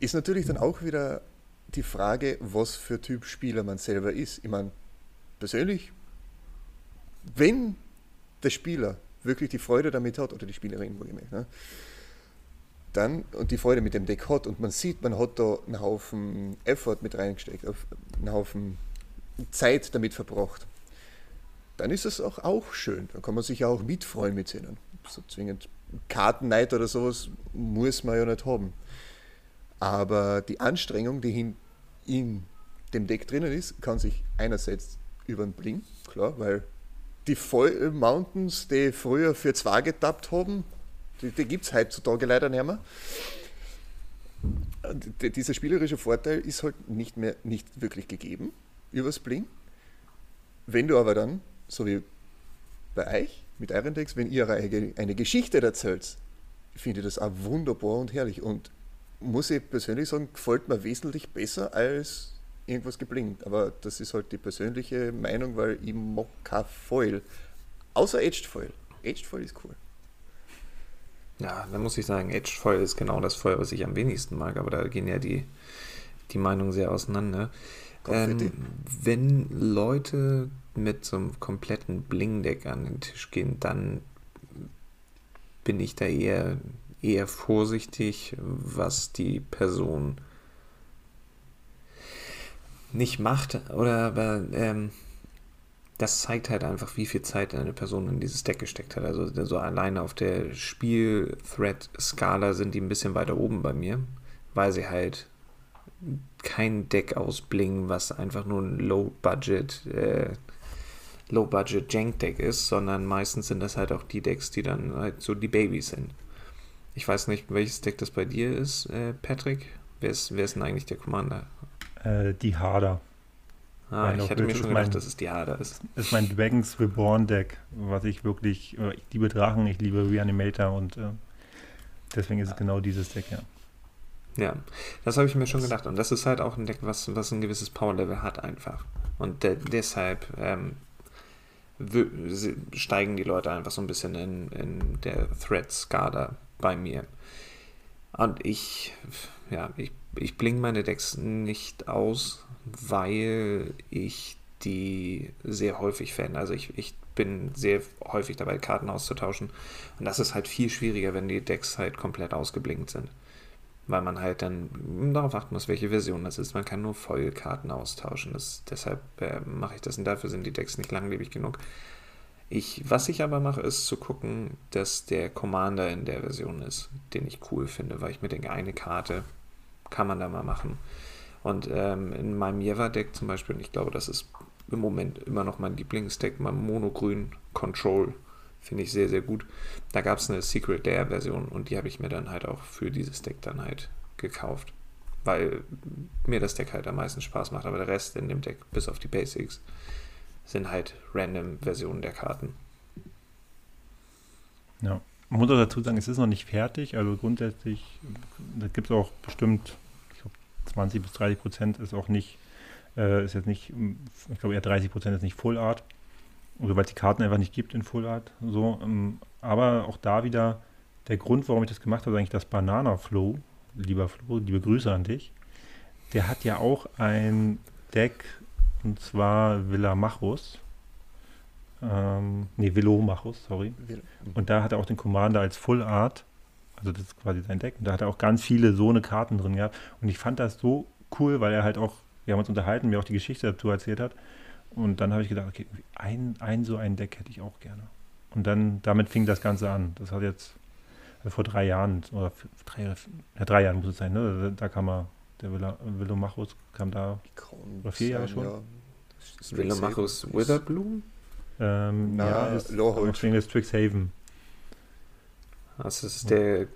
ist natürlich dann auch wieder die Frage, was für Typ Spieler man selber ist. Ich meine, persönlich, wenn der Spieler wirklich die Freude damit hat, oder die Spielerin, wo ich mich, ne, dann und die Freude mit dem Deck hat und man sieht, man hat da einen Haufen Effort mit reingesteckt, einen Haufen Zeit damit verbracht, dann ist es auch, auch schön. Dann kann man sich ja auch mitfreuen mit ihnen. So zwingend Kartenneid oder sowas muss man ja nicht haben. Aber die Anstrengung, die in, in dem Deck drinnen ist, kann sich einerseits über den Bling, klar, weil die Voll Mountains, die früher für zwei getappt haben, die, die gibt es heutzutage leider nicht mehr. D dieser spielerische Vorteil ist halt nicht mehr nicht wirklich gegeben übers Bling. Wenn du aber dann, so wie bei euch mit euren Decks, wenn ihr eine Geschichte erzählt, finde ich das auch wunderbar und herrlich. Und muss ich persönlich sagen, gefällt mir wesentlich besser als irgendwas geblinkt. Aber das ist halt die persönliche Meinung, weil ich mag kein Foil. Außer Edged Foil. Edged Foil ist cool. Ja, da muss ich sagen, Foil ist genau das Foil, was ich am wenigsten mag, aber da gehen ja die, die Meinungen sehr auseinander. Ähm, wenn Leute mit so einem kompletten Bling-Deck an den Tisch gehen, dann bin ich da eher, eher vorsichtig, was die Person nicht macht. Oder aber ähm, das zeigt halt einfach, wie viel Zeit eine Person in dieses Deck gesteckt hat. Also so alleine auf der Spiel-Thread-Skala sind die ein bisschen weiter oben bei mir, weil sie halt kein Deck ausblingen, was einfach nur ein Low-Budget äh, Low-Budget Jank-Deck ist, sondern meistens sind das halt auch die Decks, die dann halt so die Babys sind. Ich weiß nicht, welches Deck das bei dir ist, äh, Patrick. Wer ist, wer ist denn eigentlich der Commander? Äh, die Harder. Ah, ich hätte mir schon gedacht, mein, dass es die Harder ist. ist mein Dragons Reborn Deck, was ich wirklich, ich liebe Drachen, ich liebe Reanimator und äh, deswegen ist es genau dieses Deck, ja. Ja, das habe ich mir schon gedacht. Und das ist halt auch ein Deck, was, was ein gewisses Power-Level hat einfach. Und de deshalb ähm, steigen die Leute einfach so ein bisschen in, in der Thread-Skala bei mir. Und ich, ja, ich, ich bling meine Decks nicht aus, weil ich die sehr häufig fan. Also ich, ich bin sehr häufig dabei, Karten auszutauschen. Und das ist halt viel schwieriger, wenn die Decks halt komplett ausgeblinkt sind weil man halt dann darauf achten muss, welche Version das ist. Man kann nur Vollkarten austauschen. Das, deshalb äh, mache ich das und dafür sind die Decks nicht langlebig genug. Ich, was ich aber mache, ist zu gucken, dass der Commander in der Version ist, den ich cool finde, weil ich mir denke, eine Karte kann man da mal machen. Und ähm, in meinem Jeva-Deck zum Beispiel, und ich glaube, das ist im Moment immer noch mein Lieblingsdeck, mein Monogrün Control, finde ich sehr, sehr gut. Da gab es eine Secret Dare-Version und die habe ich mir dann halt auch für dieses Deck dann halt gekauft. Weil mir das Deck halt am meisten Spaß macht, aber der Rest in dem Deck, bis auf die Basics, sind halt random Versionen der Karten. Ja. Man muss auch dazu sagen, es ist noch nicht fertig. Also grundsätzlich, gibt es auch bestimmt, ich glaube, 20 bis 30 Prozent ist auch nicht, äh, ist jetzt nicht, ich glaube eher 30 Prozent ist nicht Full Art. Also weil es die Karten einfach nicht gibt in Full Art. So, ähm, aber auch da wieder der Grund, warum ich das gemacht habe, ist eigentlich das Banana Flow. Lieber Flo, liebe Grüße an dich. Der hat ja auch ein Deck, und zwar Villa Machus. Ähm, nee, Velomachus, sorry. Und da hat er auch den Commander als Full Art. Also das ist quasi sein Deck. Und da hat er auch ganz viele so eine Karten drin gehabt. Und ich fand das so cool, weil er halt auch, wir haben uns unterhalten, mir auch die Geschichte dazu erzählt hat. Und dann habe ich gedacht, okay, ein, ein so ein Deck hätte ich auch gerne. Und dann, damit fing das Ganze an. Das hat jetzt also vor drei Jahren, oder drei, ja, drei Jahren muss es sein, ne? Da, da kam er, der Velomachus kam da, oder vier Jahre schon. Ja. Velomachus Witherbloom? Ähm, Na, ja, ist Lawhold. Strixhaven. Das ist der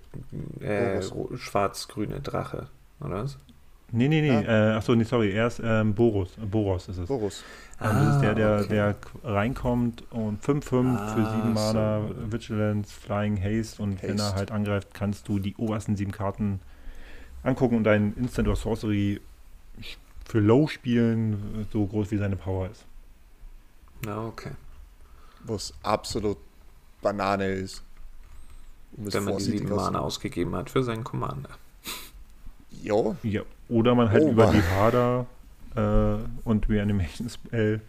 äh, schwarz-grüne Drache, oder was? Nee, nee, nee. Ja. Äh, achso, nee, sorry. Er ist ähm, Boros. Boros ist es. Boros. Ähm, ah, das ist der, der, okay. der reinkommt und 5-5 ah, für 7 Mana, so. Vigilance, Flying, Haste und Haste. wenn er halt angreift, kannst du die obersten 7 Karten angucken und dein Instant oder Sorcery für Low spielen, so groß wie seine Power ist. Na, okay was absolut Banane ist. Um Wenn man die sieben Mana ausgegeben hat für seinen Commander. Ja. ja. Oder man halt oh, über die Hader äh, und Reanimation Spell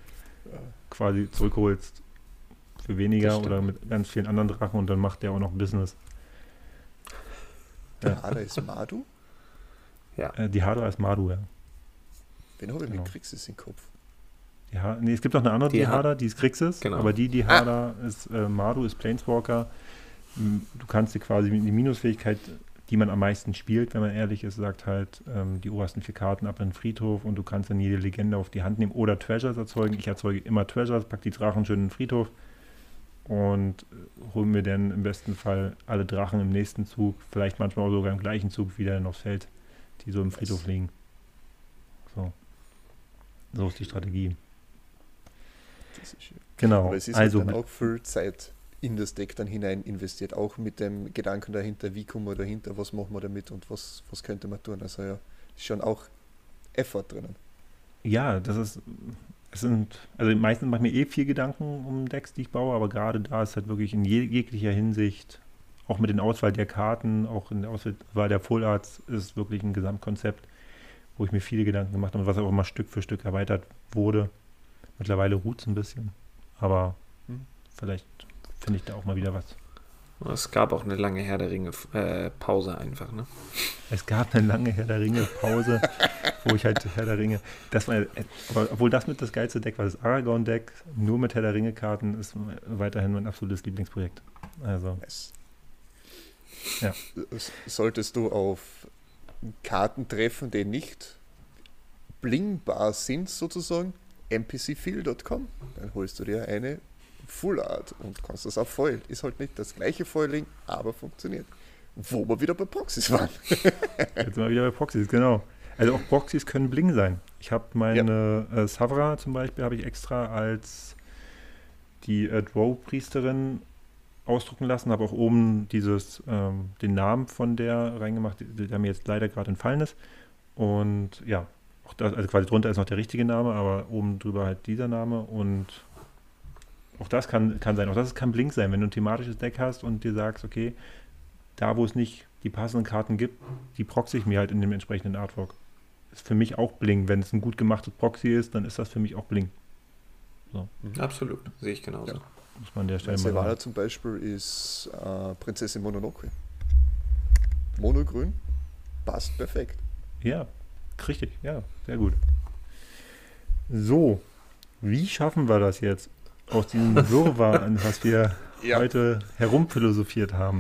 ja. quasi zurückholst für weniger oder mit ganz vielen anderen Drachen und dann macht der auch noch Business. Der ja. Hader ist Madu? Ja. Äh, die Hader ist Madu, ja. Wen habe ich genau. mit Krixis im Kopf? Ja, nee, es gibt noch eine andere Dihada, die ist Grixis, genau. aber die Dihada ah. ist, äh, Madu ist Planeswalker. Du kannst dir quasi die Minusfähigkeit, die man am meisten spielt, wenn man ehrlich ist, sagt halt ähm, die obersten vier Karten ab in den Friedhof und du kannst dann jede Legende auf die Hand nehmen oder Treasures erzeugen. Ich erzeuge immer Treasures, pack die Drachen schön in den Friedhof und äh, hole mir dann im besten Fall alle Drachen im nächsten Zug, vielleicht manchmal auch sogar im gleichen Zug wieder aufs Feld, die so im Friedhof liegen. So. Ist die Strategie. Genau. Aber es ist also halt dann auch viel Zeit in das Deck dann hinein investiert, auch mit dem Gedanken dahinter, wie kommen wir dahinter, was machen wir damit und was, was könnte man tun. Also ja, ist schon auch Effort drinnen. Ja, das ist, es sind, also meistens mache ich mir eh viel Gedanken um Decks, die ich baue, aber gerade da ist halt wirklich in jeglicher Hinsicht, auch mit den Auswahl der Karten, auch in der Auswahl der Full Arts, ist wirklich ein Gesamtkonzept, wo ich mir viele Gedanken gemacht habe und was auch immer Stück für Stück erweitert wurde. Mittlerweile ruht es ein bisschen, aber hm. vielleicht finde ich da auch mal wieder was. Es gab auch eine lange Herr der Ringe äh, Pause einfach, ne? Es gab eine lange Herr der Ringe Pause, wo ich halt Herr der Ringe, das war, obwohl das mit das geilste Deck war, das Aragorn Deck, nur mit Herr der Ringe Karten, ist weiterhin mein absolutes Lieblingsprojekt. Also. Yes. Ja. Solltest du auf Karten treffen, die nicht blingbar sind, sozusagen, mpcfeel.com. Dann holst du dir eine Full Art und kannst das auch Foil. Ist halt nicht das gleiche Foiling, aber funktioniert. Wo wir wieder bei Proxys waren. Jetzt mal wieder bei Proxys, genau. Also auch Proxys können Bling sein. Ich habe meine ja. äh, Savra zum Beispiel, habe ich extra als die äh, Drow-Priesterin ausdrucken lassen, habe auch oben dieses, ähm, den Namen von der reingemacht, der mir jetzt leider gerade entfallen ist. Und ja, auch das, also quasi drunter ist noch der richtige Name, aber oben drüber halt dieser Name und auch das kann, kann sein. Auch das kann Blink sein, wenn du ein thematisches Deck hast und dir sagst, okay, da wo es nicht die passenden Karten gibt, die proxy ich mir halt in dem entsprechenden Artwork. Ist für mich auch Blink. Wenn es ein gut gemachtes Proxy ist, dann ist das für mich auch Blink. So. Mhm. Absolut, sehe ich genauso. Ja. Muss man an der Stelle mal Silvana zum Beispiel ist äh, Prinzessin Mononoke. Monogrün, passt perfekt. Ja, Richtig, ja, sehr gut. So, wie schaffen wir das jetzt aus diesem Wirrwarr, an was wir ja. heute herumphilosophiert haben?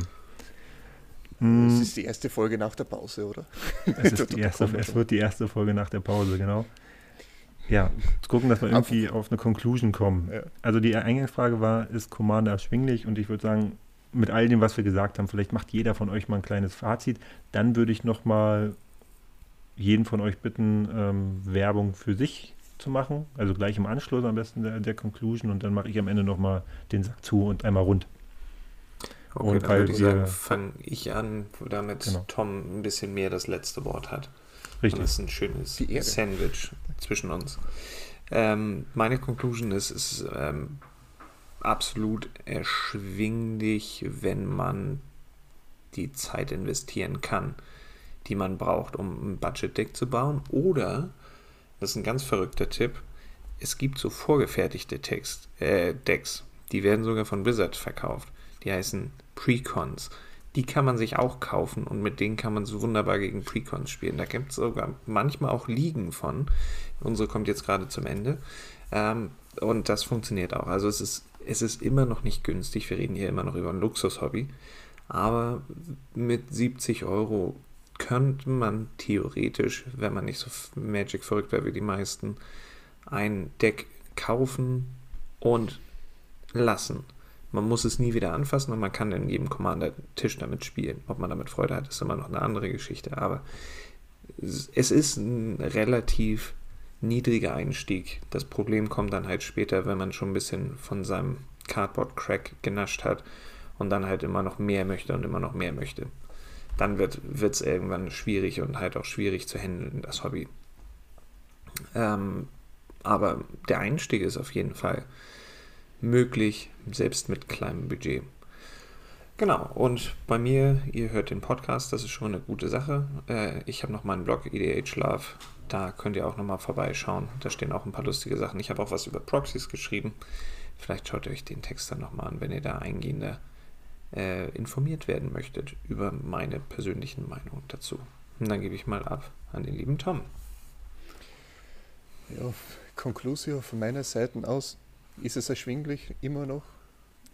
Es ist die erste Folge nach der Pause, oder? Es, ist die erste, es wird die erste Folge nach der Pause, genau. Ja, zu gucken, dass wir irgendwie auf eine Conclusion kommen. Ja. Also die Eingangsfrage war, ist Commander erschwinglich? Und ich würde sagen, mit all dem, was wir gesagt haben, vielleicht macht jeder von euch mal ein kleines Fazit. Dann würde ich nochmal jeden von euch bitten, ähm, Werbung für sich zu machen. Also gleich im Anschluss am besten der, der Conclusion und dann mache ich am Ende nochmal den Sack zu und einmal rund. Okay, und dann würde ich sagen, fange ich an, damit genau. Tom ein bisschen mehr das letzte Wort hat. Richtig. Und das ist ein schönes Sandwich zwischen uns. Ähm, meine Conclusion ist, es ist ähm, absolut erschwinglich, wenn man die Zeit investieren kann, die man braucht, um ein Budget-Deck zu bauen. Oder, das ist ein ganz verrückter Tipp, es gibt so vorgefertigte Text, äh, Decks, die werden sogar von Wizard verkauft. Die heißen Precons. Die kann man sich auch kaufen und mit denen kann man so wunderbar gegen Precons spielen. Da gibt es sogar manchmal auch Ligen von. Unsere kommt jetzt gerade zum Ende. Ähm, und das funktioniert auch. Also es ist, es ist immer noch nicht günstig. Wir reden hier immer noch über ein Luxushobby. Aber mit 70 Euro könnte man theoretisch, wenn man nicht so Magic verrückt wäre wie die meisten, ein Deck kaufen und lassen. Man muss es nie wieder anfassen und man kann in jedem Commander-Tisch damit spielen. Ob man damit Freude hat, ist immer noch eine andere Geschichte. Aber es ist ein relativ niedriger Einstieg. Das Problem kommt dann halt später, wenn man schon ein bisschen von seinem Cardboard-Crack genascht hat und dann halt immer noch mehr möchte und immer noch mehr möchte. Dann wird es irgendwann schwierig und halt auch schwierig zu handeln, das Hobby. Ähm, aber der Einstieg ist auf jeden Fall möglich, selbst mit kleinem Budget. Genau, und bei mir, ihr hört den Podcast, das ist schon eine gute Sache. Äh, ich habe noch meinen Blog EDH Love, da könnt ihr auch nochmal vorbeischauen. Da stehen auch ein paar lustige Sachen. Ich habe auch was über Proxys geschrieben. Vielleicht schaut ihr euch den Text dann nochmal an, wenn ihr da eingehender äh, informiert werden möchtet über meine persönlichen Meinungen dazu. Und dann gebe ich mal ab an den lieben Tom. Ja, Conclusio von meiner Seite aus ist es erschwinglich immer noch.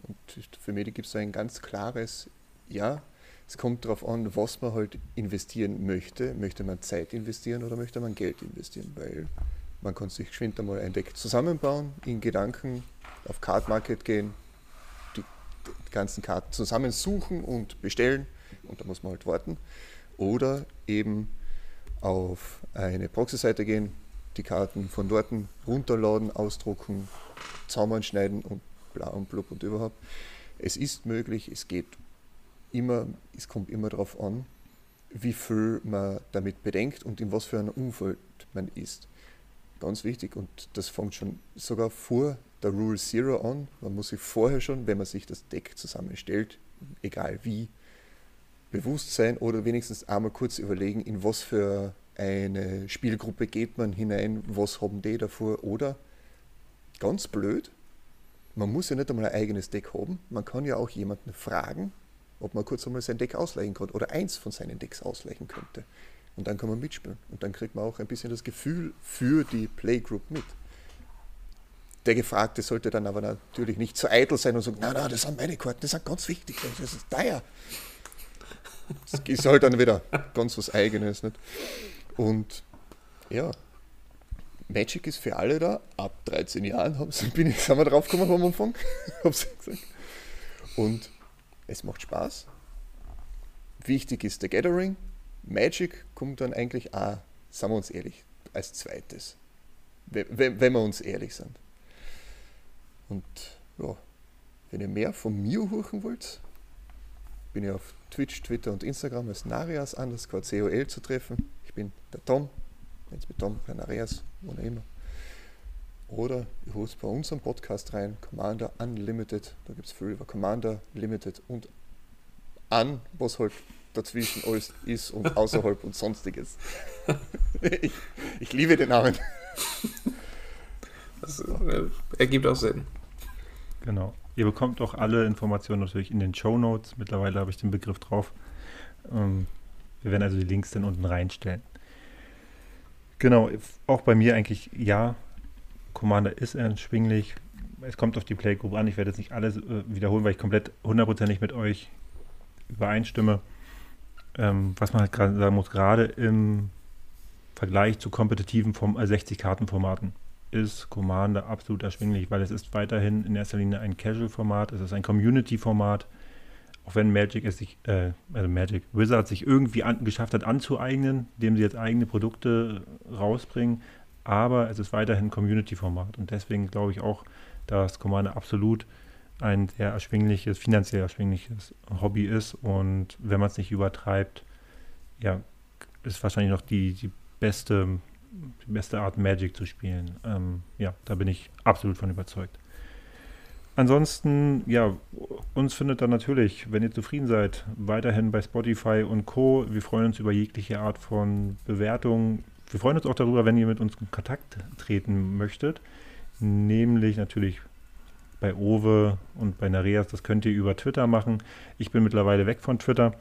Und für mich gibt es ein ganz klares Ja. Es kommt darauf an, was man halt investieren möchte. Möchte man Zeit investieren oder möchte man Geld investieren? Weil man kann sich geschwind einmal ein Deck zusammenbauen, in Gedanken auf Card Market gehen, die, die ganzen Karten zusammensuchen und bestellen und da muss man halt warten. Oder eben auf eine Proxy-Seite gehen, die Karten von dort runterladen, ausdrucken, Zaumern schneiden und bla und blub und überhaupt. Es ist möglich, es geht immer, es kommt immer darauf an, wie viel man damit bedenkt und in was für einem Umfeld man ist. Ganz wichtig und das fängt schon sogar vor der Rule Zero an. Man muss sich vorher schon, wenn man sich das Deck zusammenstellt, egal wie, bewusst sein oder wenigstens einmal kurz überlegen, in was für eine Spielgruppe geht man hinein, was haben die davor oder ganz blöd, man muss ja nicht einmal ein eigenes Deck haben, man kann ja auch jemanden fragen, ob man kurz einmal sein Deck ausleihen kann oder eins von seinen Decks ausleihen könnte. Und dann kann man mitspielen. Und dann kriegt man auch ein bisschen das Gefühl für die Playgroup mit. Der Gefragte sollte dann aber natürlich nicht zu eitel sein und sagen, nein, nein, das sind meine Karten, das sind ganz wichtig, das ist teuer. Das ist halt dann wieder ganz was Eigenes. Nicht? Und ja, Magic ist für alle da. Ab 13 Jahren bin ich, sind wir drauf gekommen am Anfang. Und es macht Spaß. Wichtig ist der Gathering. Magic kommt dann eigentlich auch, sagen wir uns ehrlich, als zweites. Wenn, wenn wir uns ehrlich sind. Und ja, wenn ihr mehr von mir hören wollt, bin ich auf Twitch, Twitter und Instagram als Narias underscore COL zu treffen. Bin der Tom, jetzt mit Tom, Narias, wo immer. Oder ihr holt bei unserem Podcast rein, Commander Unlimited. Da gibt es viel über Commander Limited und an, was halt dazwischen alles ist und außerhalb und sonstiges. ich, ich liebe den Namen. Das äh, ergibt auch Sinn. Genau. Ihr bekommt auch alle Informationen natürlich in den Show Notes. Mittlerweile habe ich den Begriff drauf. Ähm, wir werden also die Links dann unten reinstellen. Genau, auch bei mir eigentlich ja. Commander ist erschwinglich. Es kommt auf die Playgroup an. Ich werde jetzt nicht alles äh, wiederholen, weil ich komplett hundertprozentig mit euch übereinstimme. Ähm, was man halt gerade sagen muss, gerade im Vergleich zu kompetitiven äh, 60-Karten-Formaten ist Commander absolut erschwinglich, weil es ist weiterhin in erster Linie ein Casual-Format, es ist ein Community-Format, auch wenn Magic es sich, äh, also Magic Wizard sich irgendwie an, geschafft hat anzueignen, indem sie jetzt eigene Produkte rausbringen, aber es ist weiterhin Community-Format und deswegen glaube ich auch, dass Commander absolut ein sehr erschwingliches, finanziell erschwingliches Hobby ist und wenn man es nicht übertreibt, ja, ist wahrscheinlich noch die, die beste, die beste Art Magic zu spielen. Ähm, ja, da bin ich absolut von überzeugt. Ansonsten, ja, uns findet dann natürlich, wenn ihr zufrieden seid, weiterhin bei Spotify und Co. Wir freuen uns über jegliche Art von Bewertung. Wir freuen uns auch darüber, wenn ihr mit uns in Kontakt treten möchtet. Nämlich natürlich bei Owe und bei Nareas. Das könnt ihr über Twitter machen. Ich bin mittlerweile weg von Twitter.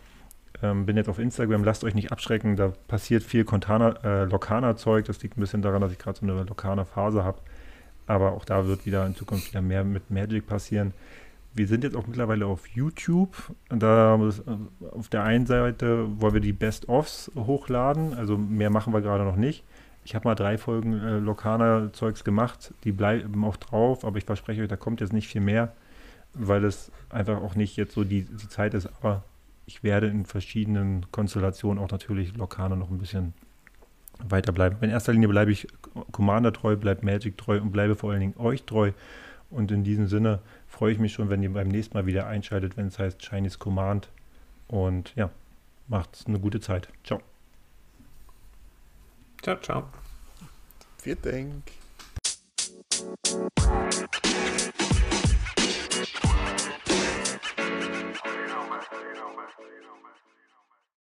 Ähm, bin jetzt auf Instagram. Lasst euch nicht abschrecken. Da passiert viel äh, Lokana-Zeug. Das liegt ein bisschen daran, dass ich gerade so eine Lokana-Phase habe. Aber auch da wird wieder in Zukunft wieder mehr mit Magic passieren. Wir sind jetzt auch mittlerweile auf YouTube. Da äh, auf der einen Seite wollen wir die Best-ofs hochladen. Also mehr machen wir gerade noch nicht. Ich habe mal drei Folgen äh, Lokana-Zeugs gemacht. Die bleiben auch drauf, aber ich verspreche euch, da kommt jetzt nicht viel mehr, weil es einfach auch nicht jetzt so die, die Zeit ist. Aber ich werde in verschiedenen Konstellationen auch natürlich Lokana noch ein bisschen weiterbleiben. Aber in erster Linie bleibe ich Commander treu, bleibe Magic treu und bleibe vor allen Dingen euch treu. Und in diesem Sinne freue ich mich schon, wenn ihr beim nächsten Mal wieder einschaltet, wenn es heißt Chinese Command. Und ja, macht's eine gute Zeit. Ciao. Ciao, ciao. Vielen Dank.